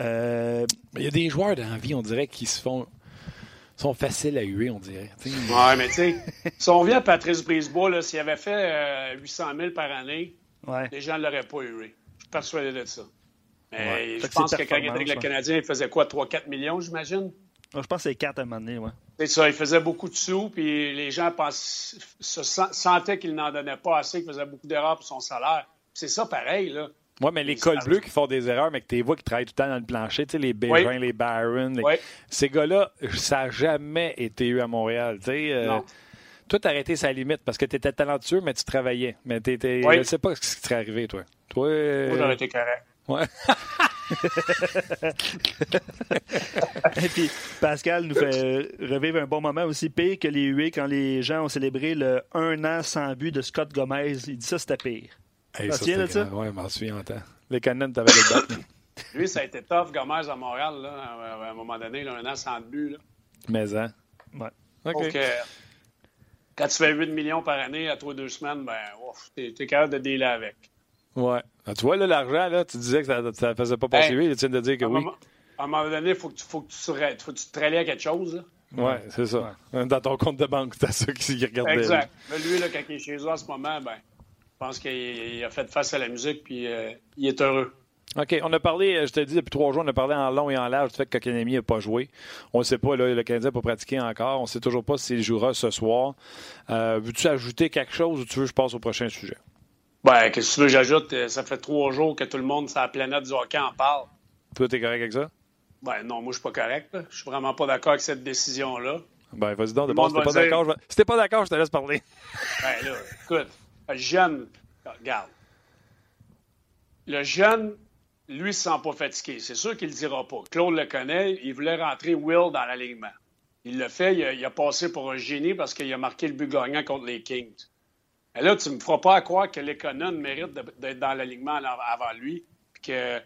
Euh, il y a des joueurs d'envie, on dirait, qui se font sont faciles à huer, on dirait. Oui, mais tu sais, si on vient à Patrice Brisebois, s'il avait fait 800 euh, 000 par année, les gens ne l'auraient pas hué. Je suis persuadé de ça. Mais je pense que quand il était le Canadien, il faisait quoi, 3-4 millions, j'imagine? Je pense que c'est 4 à un moment donné, ouais. C'est ça, il faisait beaucoup de sous, puis les gens se sentaient qu'il n'en donnait pas assez, qu'il faisait beaucoup d'erreurs pour son salaire. C'est ça pareil, là. Oui, mais les cols bleus qui font des erreurs, mais que tu vois qui travaillent tout le temps dans le plancher, tu sais, les Bégin, les Barron, ces gars-là, ça n'a jamais été eu à Montréal. Tu sais, euh, toi, t'as arrêté sa limite parce que tu étais talentueux, mais tu travaillais. Mais t'étais, je ne sais pas ce qui serait arrivé, toi. Toi, euh... Moi, j'aurais été correct. Ouais. [LAUGHS] Et puis, Pascal nous fait revivre un bon moment aussi pire que les huées quand les gens ont célébré le un an sans but de Scott Gomez. Il dit ça, c'était pire. Hey, T'en ça, souviens de c'était ça? grand. Ouais, je m'en souviens en temps. Les Canadiens, t'avais le bat. Lui, ça a été tough, Gomez à Montréal, là, à un moment donné, là, un an sans but. Là. Mais, hein? Ouais. OK. Donc, euh, quand tu fais 8 millions par année à toi deux semaines, ben, ouf, t'es, t'es capable de dealer avec. Ouais. Ah, tu vois, là, l'argent, là, tu disais que ça ne faisait pas passer Hey. vite. Tu viens de dire que à, un oui. moment, à un moment donné, il faut que tu, faut que tu, te- faut que tu te rallies à quelque chose. là. Ouais, c'est ça. Dans ton compte de banque, [LAUGHS] t'as ça qui regardait. Exact. Là, lui, là, quand il est chez eux en ce moment, ben, pense qu'il il a fait face à la musique, puis euh, il est heureux. OK, on a parlé, je te dis, depuis trois jours, on a parlé en long et en large du fait que Kokanemi n'a pas joué. On ne sait pas, là, le Canadien n'a pas pratiqué encore. On ne sait toujours pas s'il jouera ce soir. Euh, Veux-tu ajouter quelque chose ou tu veux que je passe au prochain sujet? Ben, qu'est-ce que tu veux, j'ajoute, euh, ça fait trois jours que tout le monde sur la planète du hockey en parle. Toi, t'es correct avec ça? Ben non, moi, je suis pas correct. Je suis vraiment pas d'accord avec cette décision-là. Ben, vas-y donc, de pas d'accord, je si t'es pas d'accord, je te laisse parler. Ben là, écoute, le jeune. Le jeune, lui, ne se sent pas fatigué. C'est sûr qu'il ne le dira pas. Claude le connaît, il voulait rentrer Will dans l'alignement. Il l'a fait, il a, il passé pour un génie parce qu'il a marqué le but gagnant contre les Kings. Mais là, tu ne me feras pas croire que l'Econon mérite d'être dans l'alignement avant lui, puis que euh,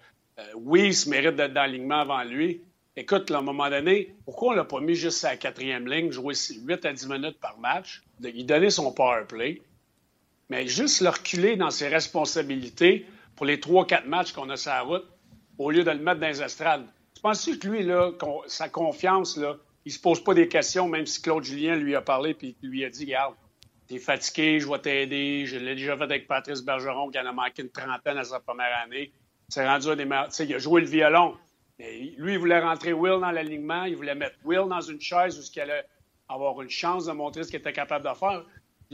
Weiss mérite d'être dans l'alignement avant lui. Écoute, à un moment donné, pourquoi on l'a pas mis juste à la quatrième ligne, jouer 8 à 10 minutes par match, lui donner son power play, mais juste le reculer dans ses responsabilités pour les 3-4 matchs qu'on a sur la route, au lieu de le mettre dans les estrades. Tu penses que lui, là, sa confiance, là, il se pose pas des questions, même si Claude Julien lui a parlé puis lui a dit, regarde, t'es fatigué, je vais t'aider, je l'ai déjà fait avec Patrice Bergeron qui en a manqué une trentaine à sa première année. C'est rendu un des meilleurs. Il a joué le violon. Mais lui, il voulait rentrer Will dans l'alignement, il voulait mettre Will dans une chaise où il allait avoir une chance de montrer ce qu'il était capable de faire.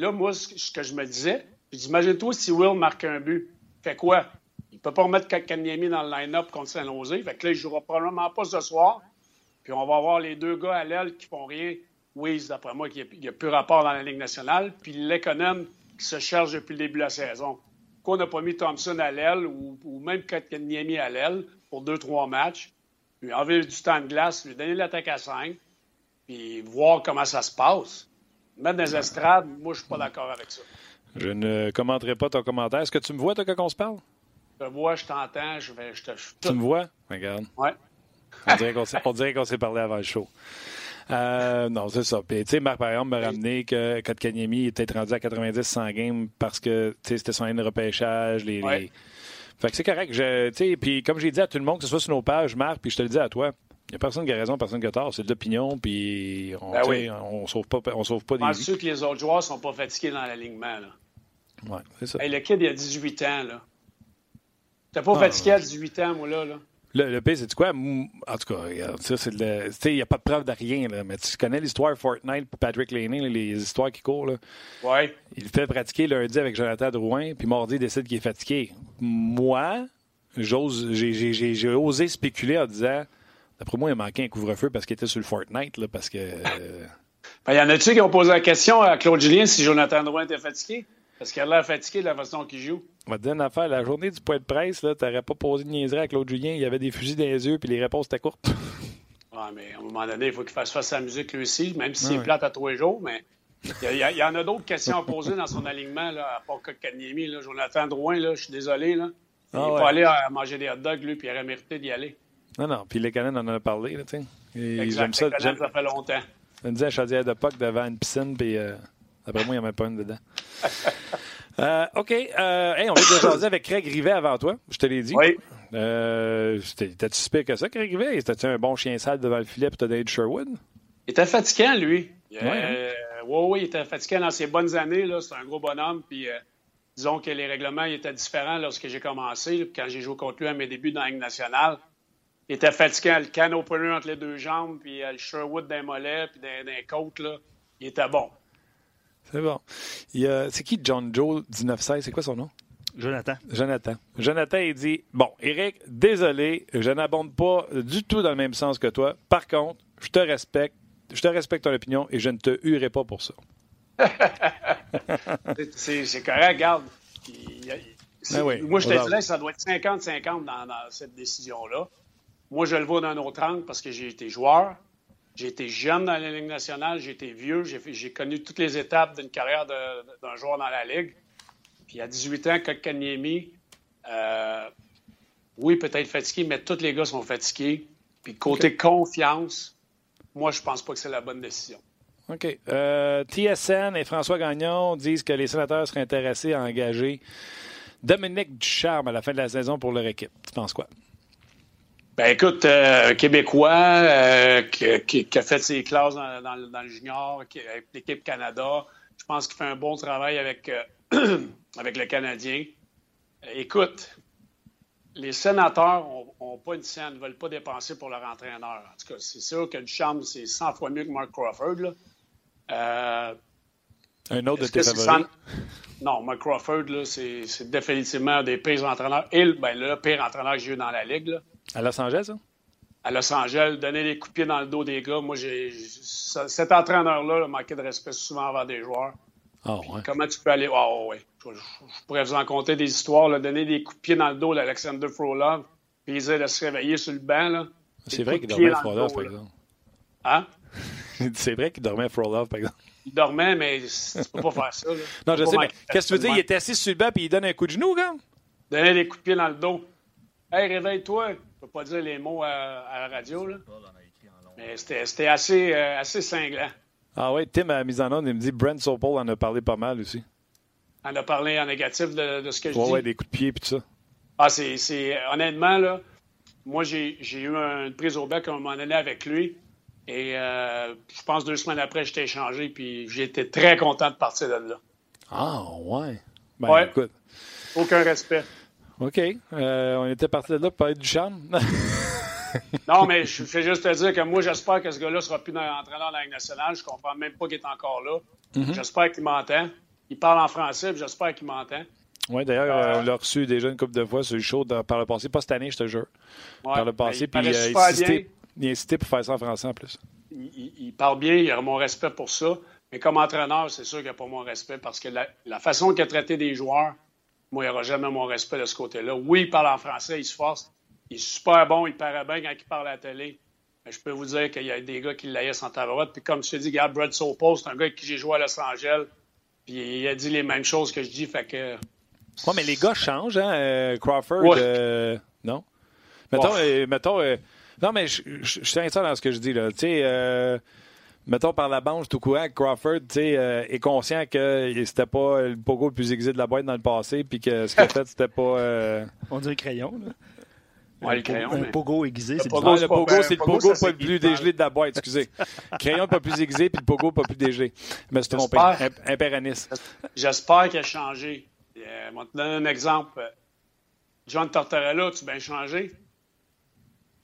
Là, moi, ce que- je me disais, dis, imagine-toi si Will marque un but. Fait quoi? Il peut pas remettre Kanyemi dans le line-up contre Saint-Losé. Fait que là, il jouera probablement pas ce soir. Puis on va avoir les deux gars à l'aile qui font rien. Wiz, d'après moi, qui n'a plus rapport dans la Ligue nationale. Puis Lekonen qui se cherche depuis le début de la saison. Pourquoi on n'a pas mis Thompson à l'aile ou, ou même Kanyemi à l'aile pour deux, trois matchs? Lui enlever du temps de glace, lui donner l'attaque à cinq, puis voir comment ça se passe. Mettre dans les estrades, moi, je suis pas d'accord avec ça. Je ne commenterai pas ton commentaire. Est-ce que tu me vois, toi, quand on se parle? Je te vois, je t'entends, je vais. Je te, je- Tu me vois? Regarde. Ouais. On dirait qu'on s'est, on dirait qu'on s'est parlé avant le show. Euh, non, c'est ça. Puis, tu sais, Marc, par exemple, m'a ramené que Kotkaniemi était peut-être rendu à 90-100 games parce que, tu sais, c'était son année de repêchage. Les, Ouais. les- Fait que c'est correct. Je, tu sais, puis comme j'ai dit à tout le monde, que ce soit sur nos pages, Marc, puis je te le dis à toi, il n'y a personne qui a raison, personne qui a tort. C'est de l'opinion, puis on Ben oui. sais, on sauve pas, on sauve pas des. Penses-tu que les autres joueurs sont pas fatigués dans l'alignement? Ouais, c'est ça. Hey, le kid, il a 18 ans, là. T'es pas Ah, fatigué à 18 ans, moi, là, là. Le, le pire, c'est quoi? En tout cas, regarde, ça, c'est le. Tu sais, il n'y a pas de preuve de rien, là. Mais tu connais l'histoire Fortnite puis Patrick Laney, les histoires qui courent, là? Ouais. Il fait pratiquer lundi avec Jonathan Drouin, puis mardi, il décide qu'il est fatigué. Moi, j'ose, j'ai, j'ai- j'ai- j'ai osé spéculer en disant, d'après moi, il manquait un couvre-feu parce qu'il était sur le Fortnite, là, parce que. euh, Ben, y en a-tu qui ont posé la question à Claude Julien si Jonathan Drouin était fatigué? Parce qu'il a l'air fatigué de la façon qu'il joue. on va te dire une affaire, la journée du point de presse, là, t'aurais pas posé de niaiserie à Claude Julien, il y avait des fusils dans les yeux, puis les réponses étaient courtes. [LAUGHS] Ouais, mais à un moment donné, il faut qu'il fasse face à la musique lui aussi, même si Ouais. c'est plate à tous les jours, mais il y, a- il y a- il y en a d'autres questions à poser dans son alignement, là, à part là. Jonathan Drouin, là, je suis désolé, là. Il Ah n'est ouais. pas allé à manger des hot dogs, lui, puis il aurait mérité d'y aller. Non, non, puis les canons en a parlé, là, tu sais. Et. J'aime ça. J'aime- Ça fait longtemps. Ça me disait à chaudière de POC devant une piscine, puis euh, d'après moi, il n'y en avait pas une dedans. [LAUGHS] Euh, OK. Euh, hey, on vient de jaser avec Craig Rivet avant toi. Je te l'ai dit. Oui. Euh, T'as-tu pire que ça, Craig Rivet? C'était-tu un bon chien sale devant le filet pour te donner du Sherwood? Il était fatiguant, lui. Ouais, Euh, ouais, ouais, il était fatiguant dans ses bonnes années. C'est un gros bonhomme. Puis, disons que les règlements étaient différents lorsque j'ai commencé. quand j'ai joué contre lui à mes débuts dans la Ligue nationale. Il était fatiguant. Le can opener entre les deux jambes, puis euh, le Sherwood d'un mollet, puis d'un côte. Là. Il était bon. C'est bon. Il y a- C'est qui John Joe 1916? C'est quoi son nom? Jonathan. Jonathan. Jonathan, il dit Bon, Eric, désolé, je n'abonde pas du tout dans le même sens que toi. Par contre, je te respecte, je te respecte ton opinion et je ne te huerai pas pour ça. [LAUGHS] C'est- correct, regarde. Il- il- c'est- oui, moi, je te dirais que ça doit être 50-50 dans, dans cette décision-là. Moi, je le vois d'un autre angle parce que j'ai été joueur, j'ai été jeune dans la Ligue nationale, j'ai été vieux, j'ai connu toutes les étapes d'une carrière d'un joueur dans la Ligue. Puis à 18 ans, Kotkaniemi, euh, oui, peut-être fatigué, mais tous les gars sont fatigués. Puis côté confiance, moi, je pense pas que c'est la bonne décision. OK. Euh, TSN et François Gagnon disent que les sénateurs seraient intéressés à engager Dominique Ducharme à la fin de la saison pour leur équipe. Tu penses quoi? Ben écoute, euh, Québécois euh, qui, a fait ses classes dans, le junior, avec l'équipe Canada, je pense qu'il fait un bon travail avec, [CLEARS THROAT] avec le Canadien. Écoute, les sénateurs n'ont pas une scène, ne veulent pas dépenser pour leur entraîneur. En tout cas, c'est sûr que Duchamp, c'est 100 fois mieux que Mark Crawford. Euh, un autre de tes favoris? Non, Mark Crawford, c'est définitivement un des pires entraîneurs. Et ben, le pire entraîneur que j'ai eu dans la Ligue. À Los Angeles, ça? À Los Angeles, donner des coups de pied dans le dos des gars. Moi, j'ai cet entraîneur-là manqué de respect souvent envers des joueurs. Ah, comment tu peux aller. Oh, ouais. Je, pourrais vous en conter des histoires, là, donner des coups de pied dans le dos d'Alexander Frolov, puis ils de se réveiller sur le banc. C'est vrai qu'il dormait Frolov, par exemple. Hein? [LAUGHS] C'est vrai qu'il dormait Frolov, par exemple. Il dormait, mais tu peux pas faire ça. [LAUGHS] Non, je sais, mais qu'est-ce que tu veux dire? Il était assis sur le banc puis il donne un coup de genou, gars? Donner des coups de pied dans le dos. Hey, réveille-toi. Je peux pas dire les mots à, la radio, là. Mais c'était assez, euh, assez cinglant. Ah oui, Tim, à la mise en onde, il me dit Brent Sopel en a parlé pas mal aussi. En a parlé en négatif de, ce que je dis. Oui, des coups de pied et tout ça. Ah, c'est. Honnêtement, là, moi, j'ai eu une prise au bec à un moment donné avec lui. Et euh, je pense deux semaines après, j'étais échangé, puis j'étais très content de partir de là. Ah, ouais. Ben, ouais. Écoute. Aucun respect. OK. Euh, on était parti de là pour parler du charme. [LAUGHS] non, mais je fais juste te dire que moi, j'espère que ce gars-là sera plus entraîneur dans la Ligue nationale. Je comprends même pas qu'il est encore là. Mm-hmm. J'espère qu'il m'entend. Il parle en français, j'espère qu'il m'entend. Oui, d'ailleurs, euh, on l'a reçu déjà une couple de fois sur le show par le passé. Pas cette année, je te jure. par le passé. Puis il, a insisté, il a insisté pour faire ça en français en plus. Il, parle bien, il a mon respect pour ça. Mais comme entraîneur, c'est sûr qu'il n'a pas mon respect parce que la, la façon qu'il a traité des joueurs, moi, il n'y aura jamais mon respect de ce côté-là. Oui, il parle en français, il se force. Il est super bon, il paraît bien quand il parle à la télé. Mais je peux vous dire qu'il y a des gars qui l'aillent en tabarouette. Puis comme je te dis, regarde, Brad Sopo, c'est un gars avec qui j'ai joué à Los Angeles. Puis il a dit les mêmes choses que je dis. Fait que. Ouais, mais les gars changent, hein? Euh, Crawford, euh, non? Mettons, euh, mettons non, mais je, suis sincère dans ce que je dis, là. Tu sais, mettons par la bande, tout courant, Crawford est conscient que c'était pas le pogo le plus aiguisé de la boîte dans le passé, puis que ce qu'il a fait, c'était pas. On dirait crayon, là. Ouais, le crayon, un pogo aiguisé, c'est le pogo. le pogo, c'est le pogo pas le plus dégelé de la boîte, excusez. [LAUGHS] crayon pas plus aiguisé, puis le pogo pas plus dégelé. Mais c'est trompé. Impéraniste. J'espère qu'il a changé. Euh, je vais te donner un exemple. John Tortorella, tu bien changé?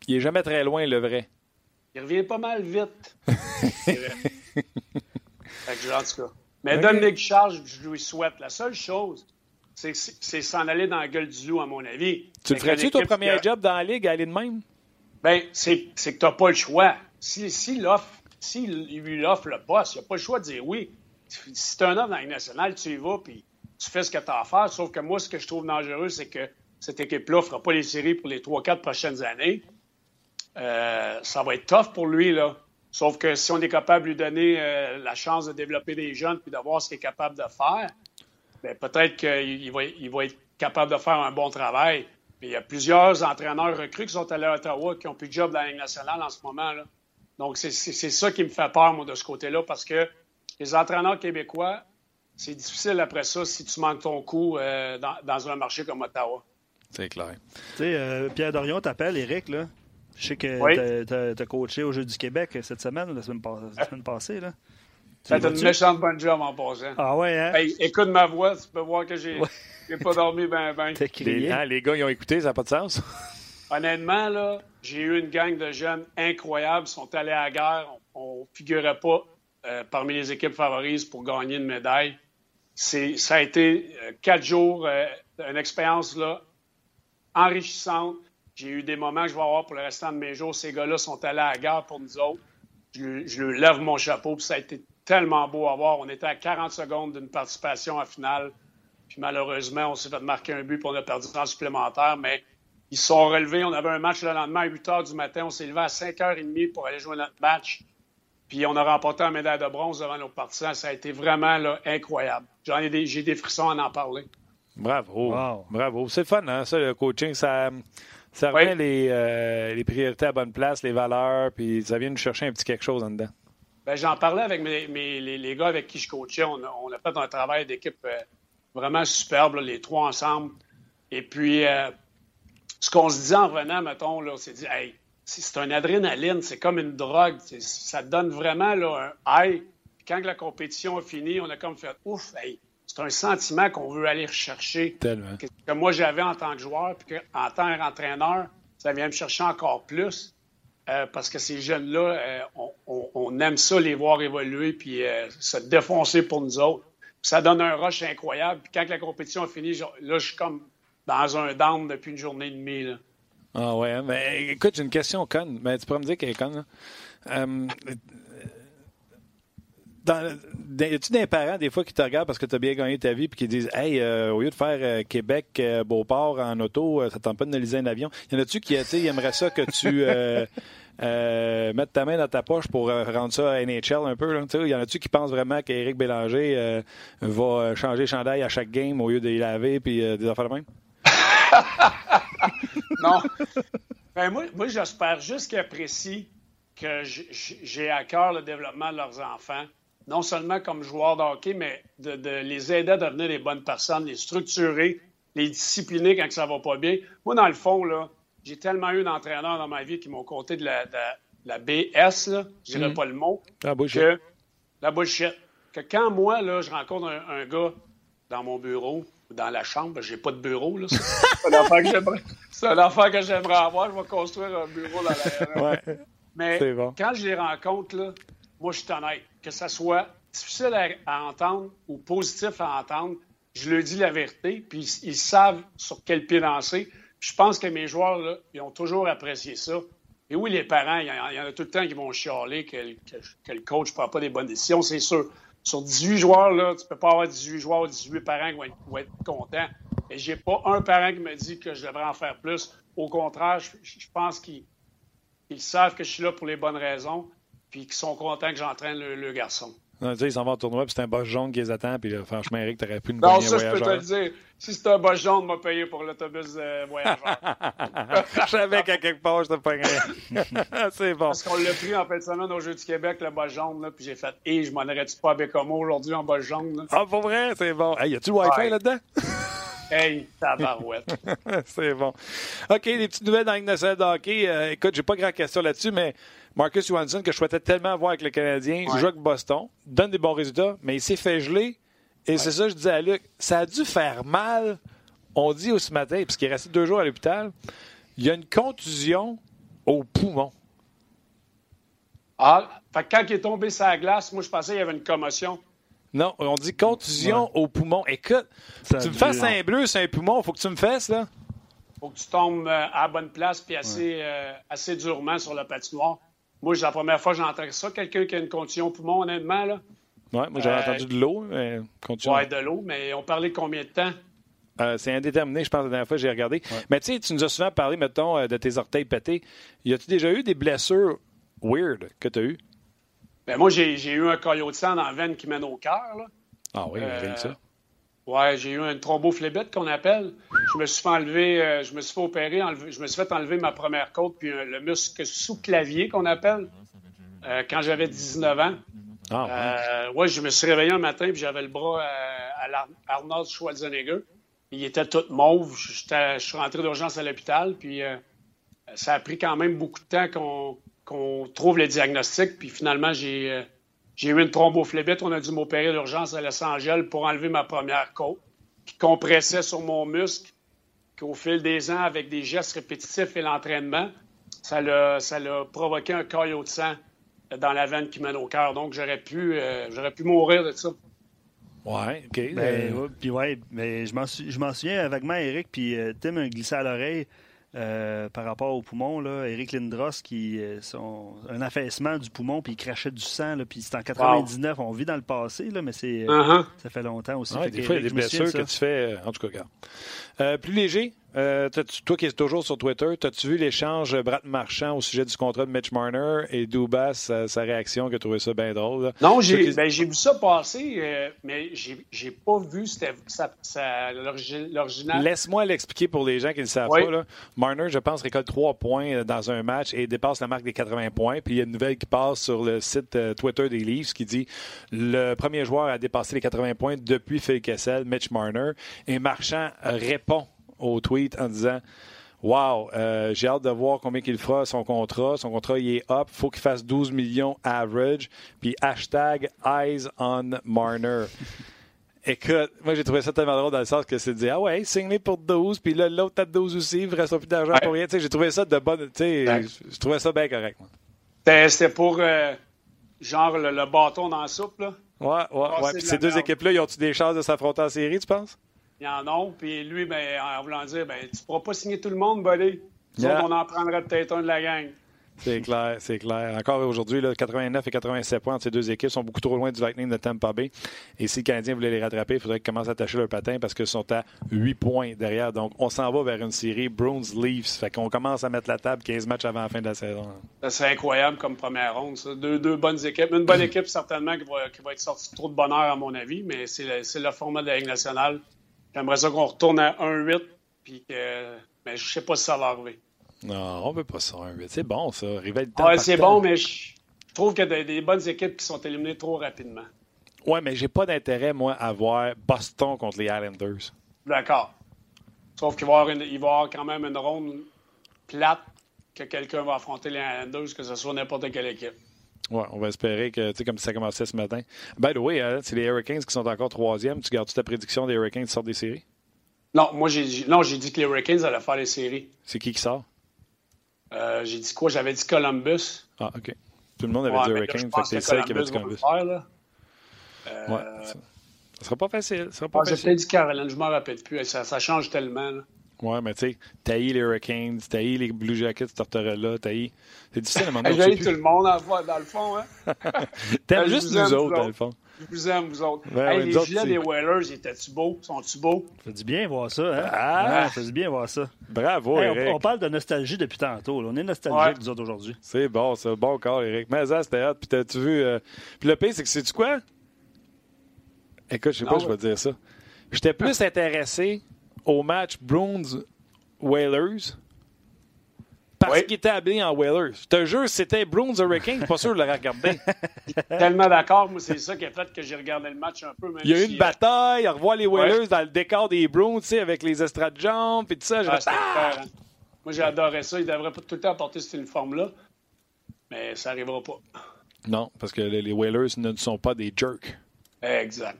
Il est jamais très loin, le vrai. Il revient pas mal vite. [LAUGHS] [LAUGHS] fait que, en tout cas. Mais Dominique Charles, je lui souhaite. La seule chose, c'est s'en aller dans la gueule du loup, à mon avis. Tu le ferais-tu ton premier job dans la ligue, aller de même? Bien, c'est que tu n'as pas le choix. S'il si, si lui offre le poste, il n'a pas le choix de dire oui. Si tu as un homme dans la Ligue nationale, tu y vas, puis tu fais ce que tu as à faire. Sauf que moi, ce que je trouve dangereux, c'est que cette équipe-là ne fera pas les séries pour les 3-4 prochaines années. Euh, ça va être tough pour lui, là. Sauf que si on est capable de lui donner euh, la chance de développer des jeunes puis de voir ce qu'il est capable de faire, ben, peut-être qu'il va, il va être capable de faire un bon travail. il y a plusieurs entraîneurs recrues qui sont allés à Ottawa qui ont plus de job dans la Ligue nationale en ce moment. Là. Donc, c'est ça qui me fait peur, moi, de ce côté-là, parce que les entraîneurs québécois, c'est difficile après ça si tu manques ton coup euh, dans, un marché comme Ottawa. C'est clair. Tu sais, euh, Pierre Dorion t'appelle, Eric, là. Je sais que tu as, coaché au Jeu du Québec cette semaine, la semain, la semaine passée, là. Fait une méchante bonne job en passant. Ah ouais, hein? écoute ma voix, tu peux voir que j'ai pas dormi ben ben. [LAUGHS] Les, hein, les gars, ils ont écouté, ça n'a pas de sens. [LAUGHS] Honnêtement, là, j'ai eu une gang de jeunes incroyables. Ils sont allés à la guerre. On ne figurait pas euh, parmi les équipes favorises pour gagner une médaille. Ça a été euh, quatre jours, euh, une expérience là, enrichissante. J'ai eu des moments que je vais avoir pour le restant de mes jours. Ces gars-là sont allés à la guerre pour nous autres. Je, je leur lève mon chapeau. Puis ça a été tellement beau à voir. On était à 40 secondes d'une participation en finale. Puis malheureusement, on s'est fait marquer un but puis on a perdu en supplémentaire. Mais Ils se sont relevés. On avait un match le lendemain à 8 h du matin. On s'est levé à 5 h 30 pour aller jouer notre match. Puis on a remporté un médaille de bronze devant nos partisans. Ça a été vraiment là, incroyable. J'en ai des, j'ai des frissons à en parler. Bravo. Bravo. C'est fun, hein, ça, le coaching. Ça, ça remet les, euh, les, priorités à bonne place, les valeurs, puis ça vient nous chercher un petit quelque chose en dedans. Ben, j'en parlais avec mes, les, les, gars avec qui je coachais. On a, on a fait un travail d'équipe euh, vraiment superbe, les trois ensemble. Et puis, euh, ce qu'on se dit en revenant, mettons, là, c'est dit, hey, c'est un adrénaline, c'est comme une drogue. Ça donne vraiment là, un high. quand la compétition a fini, on a comme fait ouf, c'est un sentiment qu'on veut aller rechercher. Tellement. Que, moi j'avais en tant que joueur, puis qu'en tant qu'entraîneur, ça vient me chercher encore plus. Euh, parce que ces jeunes-là, euh, on, aime ça les voir évoluer puis euh, se défoncer pour nous autres. ça donne un rush incroyable. Puis quand la compétition a fini, là, je suis comme dans un down depuis une journée et demie. Là. Ah ouais, hein? mais écoute, j'ai une question conne. Mais tu pourrais me dire qu'elle est conne. Euh, y a-tu des parents, des fois, qui te regardent parce que tu as bien gagné ta vie puis qui disent Hey, euh, au lieu de faire euh, Québec, euh, Beauport en auto, ça tente pas de analyser un avion. Y en a-tu qui aimeraient ça que tu [LAUGHS] mettes ta main dans ta poche pour rendre ça à NHL un peu? Y en a-tu qui pensent vraiment qu'Éric Bélanger va changer chandail à chaque game au lieu de les laver puis des affaires de même? [LAUGHS] non. Ben, moi, moi j'espère juste qu'ils apprécient que j'ai à cœur le développement de leurs enfants, non seulement comme joueurs de hockey, mais de, les aider à devenir des bonnes personnes, les structurer, les discipliner quand ça va pas bien. Moi, dans le fond, là, j'ai tellement eu d'entraîneurs dans ma vie qui m'ont compté de la, la, BS, là, je dirais mm-hmm. pas le mot, la bullshit. Que, la bullshit. Que quand moi, là, je rencontre un, un gars dans mon bureau, dans la chambre. J'ai pas de bureau. là. [LAUGHS] C'est un enfant que j'aimerais. C'est un enfant que j'aimerais avoir. Je vais construire un bureau dans la. Ouais. Mais quand je les rencontre, là, moi, je suis honnête. Que ça soit difficile à, entendre ou positif à entendre, je leur dis la vérité, puis ils, savent sur quel pied danser. je pense que mes joueurs, ils ont toujours apprécié ça. Et oui, les parents, il y, en a tout le temps qui vont chialer que, le coach ne prend pas des bonnes décisions, c'est sûr sur 18 joueurs, tu ne peux pas avoir 18 joueurs ou 18 parents qui vont être, contents. Et j'ai pas un parent qui me dit que je devrais en faire plus. Au contraire, je, pense qu'ils savent que je suis là pour les bonnes raisons, puis qu'ils sont contents que j'entraîne le garçon. Non, tu sais, ils s'en vont au tournoi, puis c'est un boss jaune qui les attend, puis franchement, Eric, t'aurais pu une Non, ça, je peux te le dire. Si c'est un boss jaune, m'a payé pour l'autobus euh, voyageur. [LAUGHS] je savais qu'à quelque part, je te payais. [LAUGHS] c'est bon. Parce qu'on l'a pris en fin de semaine au Jeu du Québec, le boss jaune, là, puis j'ai fait, hé, je m'en aurais-tu pas avec Bécomo aujourd'hui en boss jaune? Là? Ah, pour vrai, c'est bon. Hey, y a-tu le Wi-Fi là-dedans? [LAUGHS] Hey, tabarouette. c'est bon. OK, des petites nouvelles dans l'Ignace de hockey. Euh, écoute, j'ai pas grand question là-dessus, mais Marcus Johansson, que je souhaitais tellement voir avec le Canadien, il joue avec Boston, donne des bons résultats, mais il s'est fait geler. Et c'est ça que je disais à Luc. Ça a dû faire mal. On dit au ce matin, puisqu'il est resté deux jours à l'hôpital, il y a une contusion au poumon. Ah, fait quand il est tombé sur la glace, moi, je pensais qu'il y avait une commotion. Non, on dit contusion au poumon. Écoute, tu me fasses un bleu sur un poumon, faut que tu me fasses, là. Faut que tu tombes euh, à la bonne place puis assez, euh, assez durement sur la patinoire. Moi, c'est la première fois que j'entends ça. Quelqu'un qui a une condition poumon, honnêtement. Là. Ouais, moi, j'avais euh, entendu de l'eau. Mais ouais, de l'eau, mais on parlait de combien de temps? Euh, c'est indéterminé, je pense, la dernière fois que j'ai regardé. Mais tu sais, tu nous as souvent parlé, mettons, euh, de tes orteils pétés. Y a-tu déjà eu des blessures weird que tu as eues? Ben moi, j'ai eu un caillot de sang dans la veine qui mène au cœur. Ah oui, rien que ça. Ouais, j'ai eu un thrombophlébite qu'on appelle. Je me suis fait enlever, euh, je me suis fait opérer, je me suis fait enlever ma première côte puis euh, le muscle sous-clavier qu'on appelle euh, quand j'avais 19 ans. Ah, ouais. je me suis réveillé un matin puis j'avais le bras à, Arnold Schwarzenegger. Il était tout mauve. Je suis rentré d'urgence à l'hôpital puis ça a pris quand même beaucoup de temps qu'on trouve le diagnostic. Puis finalement, j'ai j'ai eu une thrombophlébite. On a dû m'opérer d'urgence à Los Angeles pour enlever ma première côte qui compressait sur mon muscle. Qu'au fil des ans, avec des gestes répétitifs et l'entraînement, ça l'a, ça l'a provoqué un caillot de sang dans la veine qui mène au cœur. Donc, j'aurais pu, euh, j'aurais pu mourir de ça. Ouais, OK. Ben, euh, puis ouais, mais je m'en, je m'en souviens vaguement, Eric, puis euh, Tim a glissé à l'oreille. Euh, par rapport au poumon, là, Eric Lindros, qui euh, son, un affaissement du poumon, puis il crachait du sang, puis c'est en 99, on vit dans le passé, là, mais c'est, euh, uh-huh. ça fait longtemps aussi. des fois, il y a des blessures que tu fais, en tout cas, plus léger, Euh, toi qui es toujours sur Twitter, as-tu vu l'échange Brad Marchand au sujet du contrat de Mitch Marner et Dubas, sa, réaction, qui a trouvé ça bien drôle? Non, ben, j'ai vu ça passer, euh, mais j'ai pas vu l'original. Laisse-moi l'expliquer pour les gens qui ne savent pas. Là. Marner, je pense, récolte trois points euh, dans un match et dépasse la marque des 80 points. Puis il y a une nouvelle qui passe sur le site Twitter des Leafs qui dit le premier joueur à dépasser les 80 points depuis Phil Kessel, Mitch Marner. Et Marchand répond au tweet en disant Wow, euh, j'ai hâte de voir combien il fera son contrat. Son contrat, il est up. faut qu'il fasse 12 millions average. Puis hashtag Eyes on Marner. [LAUGHS] Écoute, moi j'ai trouvé ça tellement drôle dans le sens que c'est de dire Ah ouais, signe pour 12, puis là l'autre a 12 aussi, il ne reste plus d'argent pour rien. J'ai trouvé ça de bonne. Je trouvais ça bien correct. C'était pour euh, genre le, bâton dans la soupe, là. Ouais, ouais, ouais. Puis ces deux équipes-là, ils ont-tu des chances de s'affronter en série, tu penses? Il en a. Puis lui, ben, en voulant dire, ben, tu ne pourras pas signer tout le monde, buddy. on en prendrait peut-être un de la gang. C'est clair, c'est clair. Encore aujourd'hui, 89 et 87 points entre ces deux équipes sont beaucoup trop loin du Lightning de Tampa Bay. Et si le Canadien voulait les rattraper, il faudrait qu'ils commencent à attacher leur patin parce qu'ils sont à 8 points derrière. Donc, on s'en va vers une série Bruins-Leafs. Fait qu'on commence à mettre la table 15 matchs avant la fin de la saison. Serait incroyable comme première ronde, ça. Deux, deux bonnes équipes. Une bonne [CLEARS THROAT] équipe, certainement, qui va, qui va être sortie trop de bonheur, à mon avis, mais c'est le, le format de la Ligue nationale. J'aimerais ça qu'on retourne à 1-8, puis que. Mais je sais pas si ça va arriver. Non, on veut pas ça, 1-8. C'est bon, ça. Rivalité. Ouais, c'est bon, mais je trouve qu'il y a des, bonnes équipes qui sont éliminées trop rapidement. Ouais, mais j'ai pas d'intérêt, moi, à voir Boston contre les Islanders. D'accord. Sauf qu'il va, y avoir, avoir quand même une ronde plate que quelqu'un va affronter les Islanders, que ce soit n'importe quelle équipe. Oui, on va espérer que, tu sais, comme ça commençait ce matin. By the way, hein, c'est les Hurricanes qui sont encore troisième. Tu gardes ta prédiction des Hurricanes qui sortent des séries? Non, moi, j'ai non, j'ai dit que les Hurricanes allaient faire les séries. C'est qui qui sort? Euh, j'ai dit quoi? J'avais dit Columbus. Ah, OK. Tout le monde avait dit Hurricanes, fait que c'est ça qui avait dit Columbus. Faire, là. Euh... Ouais, ça. ça sera pas facile. Ça sera pas ah, J'ai peut-être dit Caroline, je m'en rappelle plus. Ça, ça change tellement. Là. Ouais, mais tu sais, t'as les Hurricanes, t'as les Blue Jackets, là, t'as C'est difficile à un moment donné. tout le monde dans le fond, hein? [LAUGHS] T'aimes juste nous autres, dans le fond. Je vous aime, vous autres. hey, les gilets des Whalers, étaient-tu beaux? Sont-tu beaux? Ça dit bien voir ça, hein? Ah! ça dit bien voir ça. Bravo, Eric. On, parle de nostalgie depuis tantôt. On est nostalgique, nous autres, aujourd'hui. C'est bon, c'est bon corps, Eric. Mais ça, c'était hâte. Puis t'as-tu vu... Euh, puis le pire, c'est que c'est-tu quoi? Écoute, je sais pas, je vais te dire ça. J'étais plus intéressé au match Bruins-Whalers parce qu'il était habillé en Whalers. Je te jure, c'était Bruins Hurricane, pas sûr de le regarder. [LAUGHS] tellement d'accord. Moi, c'est ça qui a fait que j'ai regardé le match un peu. il y a eu une euh, bataille. On revoit les Whalers dans le décor des Bruins, tu sais, avec les estrades jambes et tout ça. Ah, ah! Moi, j'ai adoré ça. Il devrait pas tout le temps porter cet uniforme-là. Mais ça n'arrivera pas. Non, parce que les Whalers ne sont pas des jerks. Exact.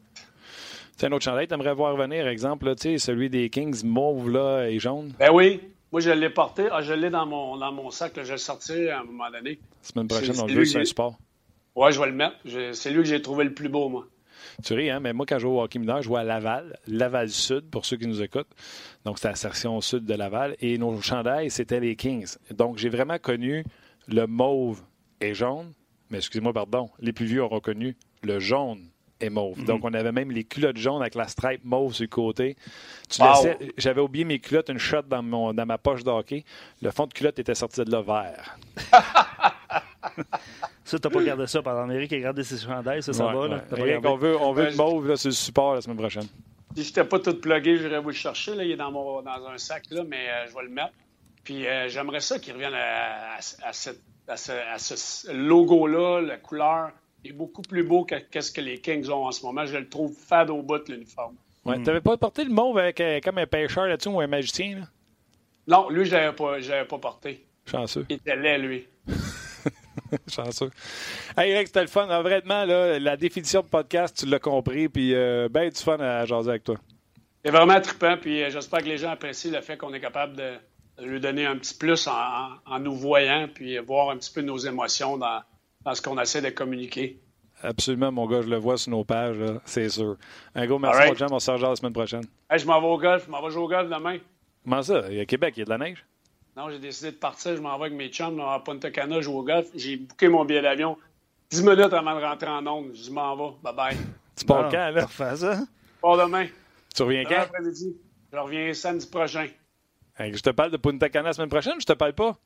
C'est un autre chandail, aimerais voir venir, exemple, sais, celui des Kings mauve là, et jaune? Ben oui. Moi, je l'ai porté. Ah, je l'ai dans mon, dans mon sac. Là. Je l'ai sorti à un moment donné. Semaine prochaine, on le veut un sport. Oui, je vais le mettre. C'est lui que j'ai trouvé le plus beau, moi. Tu ris, hein? Mais moi, quand je joue au hockey mineur, je joue à Laval, Laval Sud, pour ceux qui nous écoutent. Donc, c'est la section sud de Laval. Et nos chandails, c'était les Kings. Donc, j'ai vraiment connu le mauve et jaune. Mais excusez-moi, pardon, les plus vieux ont reconnu le jaune et mauve. Donc, mhm. on avait même les culottes jaunes avec la stripe mauve sur le côté. J'avais oublié mes culottes, une shot dans, mon, dans ma poche d'hockey. Le fond de culotte était sorti de là vert. [LAUGHS] ça, t'as pas gardé ça pendant Amérique a gardé ses chandails, ça, ça va. Là? on veut, on veut mauve là, sur le support la semaine prochaine. Si je n'étais pas tout plugué, j'irais vous le chercher. Là. Il est dans, mon, dans un sac, là, mais euh, je vais le mettre. Puis euh, j'aimerais ça qu'il revienne à, à, cette, à ce logo-là, la couleur est beaucoup plus beau que ce que les Kings ont en ce moment. Je le trouve fade au bout, l'uniforme. Ouais, T'avais pas porté le mauve avec euh, comme un pêcheur là-dessus ou un magicien? Là? Non, lui, je l'avais pas, pas porté. Chanceux. Il était laid, lui. [LAUGHS] Chanceux. Hey, Eric, c'était le fun. Vraiment, là, la définition de podcast, tu l'as compris. Puis, euh, ben du fun à jaser avec toi. C'est vraiment trippant. Puis, euh, j'espère que les gens apprécient le fait qu'on est capable de, lui donner un petit plus en, en, nous voyant. Puis, voir un petit peu nos émotions dans, dans ce qu'on essaie de communiquer. Absolument, mon gars, je le vois sur nos pages, c'est sûr. Un gros merci, right. mon On se la semaine prochaine. je m'en vais au golf. Je m'en vais jouer au golf demain. Comment ça? Il y a Québec, il y a de la neige? Non, j'ai décidé de partir. Je m'en vais avec mes chums à Punta Cana jouer au golf. J'ai booké mon billet d'avion 10 minutes avant de rentrer en onde. Je m'en vais. Bye-bye. Tu pars quand, là? Fais ça? Je pars demain. Tu reviens quand? Après-midi. Je reviens samedi prochain. Je te parle de Punta Cana la semaine prochaine, je te parle pas.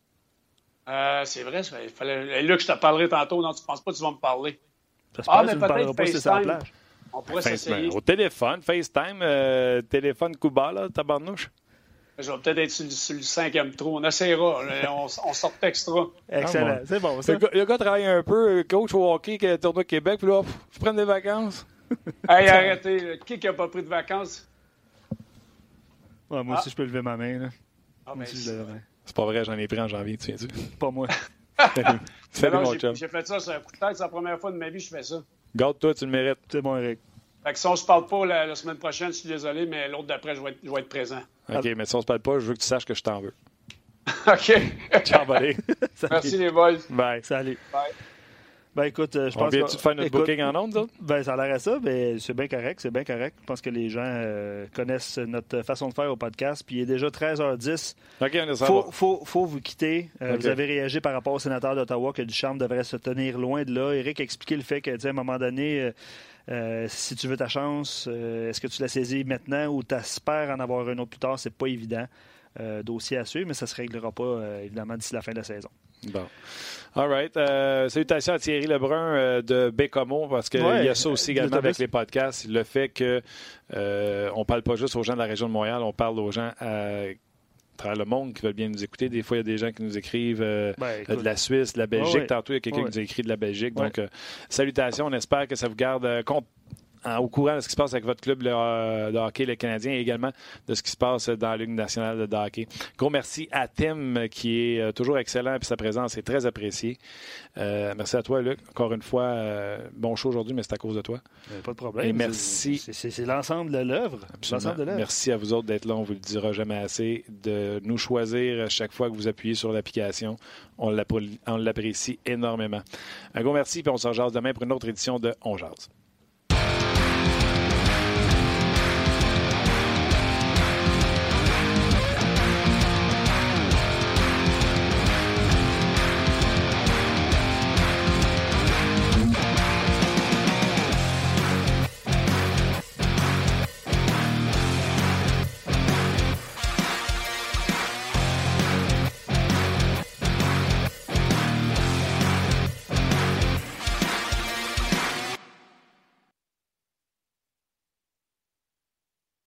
Euh, c'est vrai, il fallait. Là que je te parlerai tantôt, non, tu penses pas que tu vas me parler. Ah, mais peut-être FaceTime. On pourrait s'essayer. Au téléphone, FaceTime, euh, téléphone Cuba, là, tabarnouche. Je vais peut-être être sur, le cinquième trou. On essaiera. on, on sort extra. Excellent. Ah, c'est bon, ça. Le gars, travaille un peu, coach au hockey, qui est tourné au Québec, puis là, je prends des vacances. [LAUGHS] hey, [LAUGHS] arrêtez. Qui n'a pas pris de vacances? moi aussi, ah. je peux lever ma main. Là. Ah, ben, c'est pas vrai, j'en ai pris en janvier, tu viens-tu? Pas moi. [LAUGHS] J'ai fait ça, c'est un coup de tête, c'est la première fois de ma vie que je fais ça. Garde-toi, tu le mérites. C'est bon, Eric. Fait que si on se parle pas la, semaine prochaine, je suis désolé, mais l'autre d'après, je, je, vais être présent. OK, mais si on se parle pas, je veux que tu saches que je t'en veux. [LAUGHS] OK. Ciao, buddy. [LAUGHS] Merci les boys. Bye. Salut. Bye. Ben écoute, euh, je on pense vient-tu de faire notre booking en ondes, Ben ça a l'air à ça, mais c'est bien correct, c'est bien correct. Je pense que les gens euh, connaissent notre façon de faire au podcast. Puis il est déjà 13h10. OK, on est faut, faut, faut, vous quitter. Euh, vous avez réagi par rapport au sénateur d'Ottawa que Duchamp devrait se tenir loin de là. Eric a expliqué le fait qu'à un moment donné, si tu veux ta chance, est-ce que tu la saisis maintenant ou tu espères en avoir un autre plus tard? C'est pas évident. dossier à suivre, mais ça ne se réglera pas, évidemment, d'ici la fin de la saison. Bon. All right. Euh, salutations à Thierry Lebrun euh, de Bécomo, parce qu'il y a ça aussi également avec les podcasts. Le fait qu'on euh, ne parle pas juste aux gens de la région de Montréal, on parle aux gens à travers le monde qui veulent bien nous écouter. Des fois, il y a des gens qui nous écrivent ben, de la Suisse, de la Belgique. Tantôt, il y a quelqu'un qui nous a écrit de la Belgique. Donc, salutations. On espère que ça vous garde compte au courant de ce qui se passe avec votre club de hockey, le Canadien, et également de ce qui se passe dans la Ligue nationale de hockey. Gros merci à Tim, qui est euh, toujours excellent, et sa présence est très appréciée. Euh, merci à toi, Luc. Encore une fois, euh, bon show aujourd'hui, mais c'est à cause de toi. Pas de problème. Et merci. C'est l'ensemble de l'œuvre. Merci à vous autres d'être là. On vous le dira jamais assez. De nous choisir chaque fois que vous appuyez sur l'application. On l'apprécie énormément. Un gros merci, puis on se rejase demain pour une autre édition de On Jase.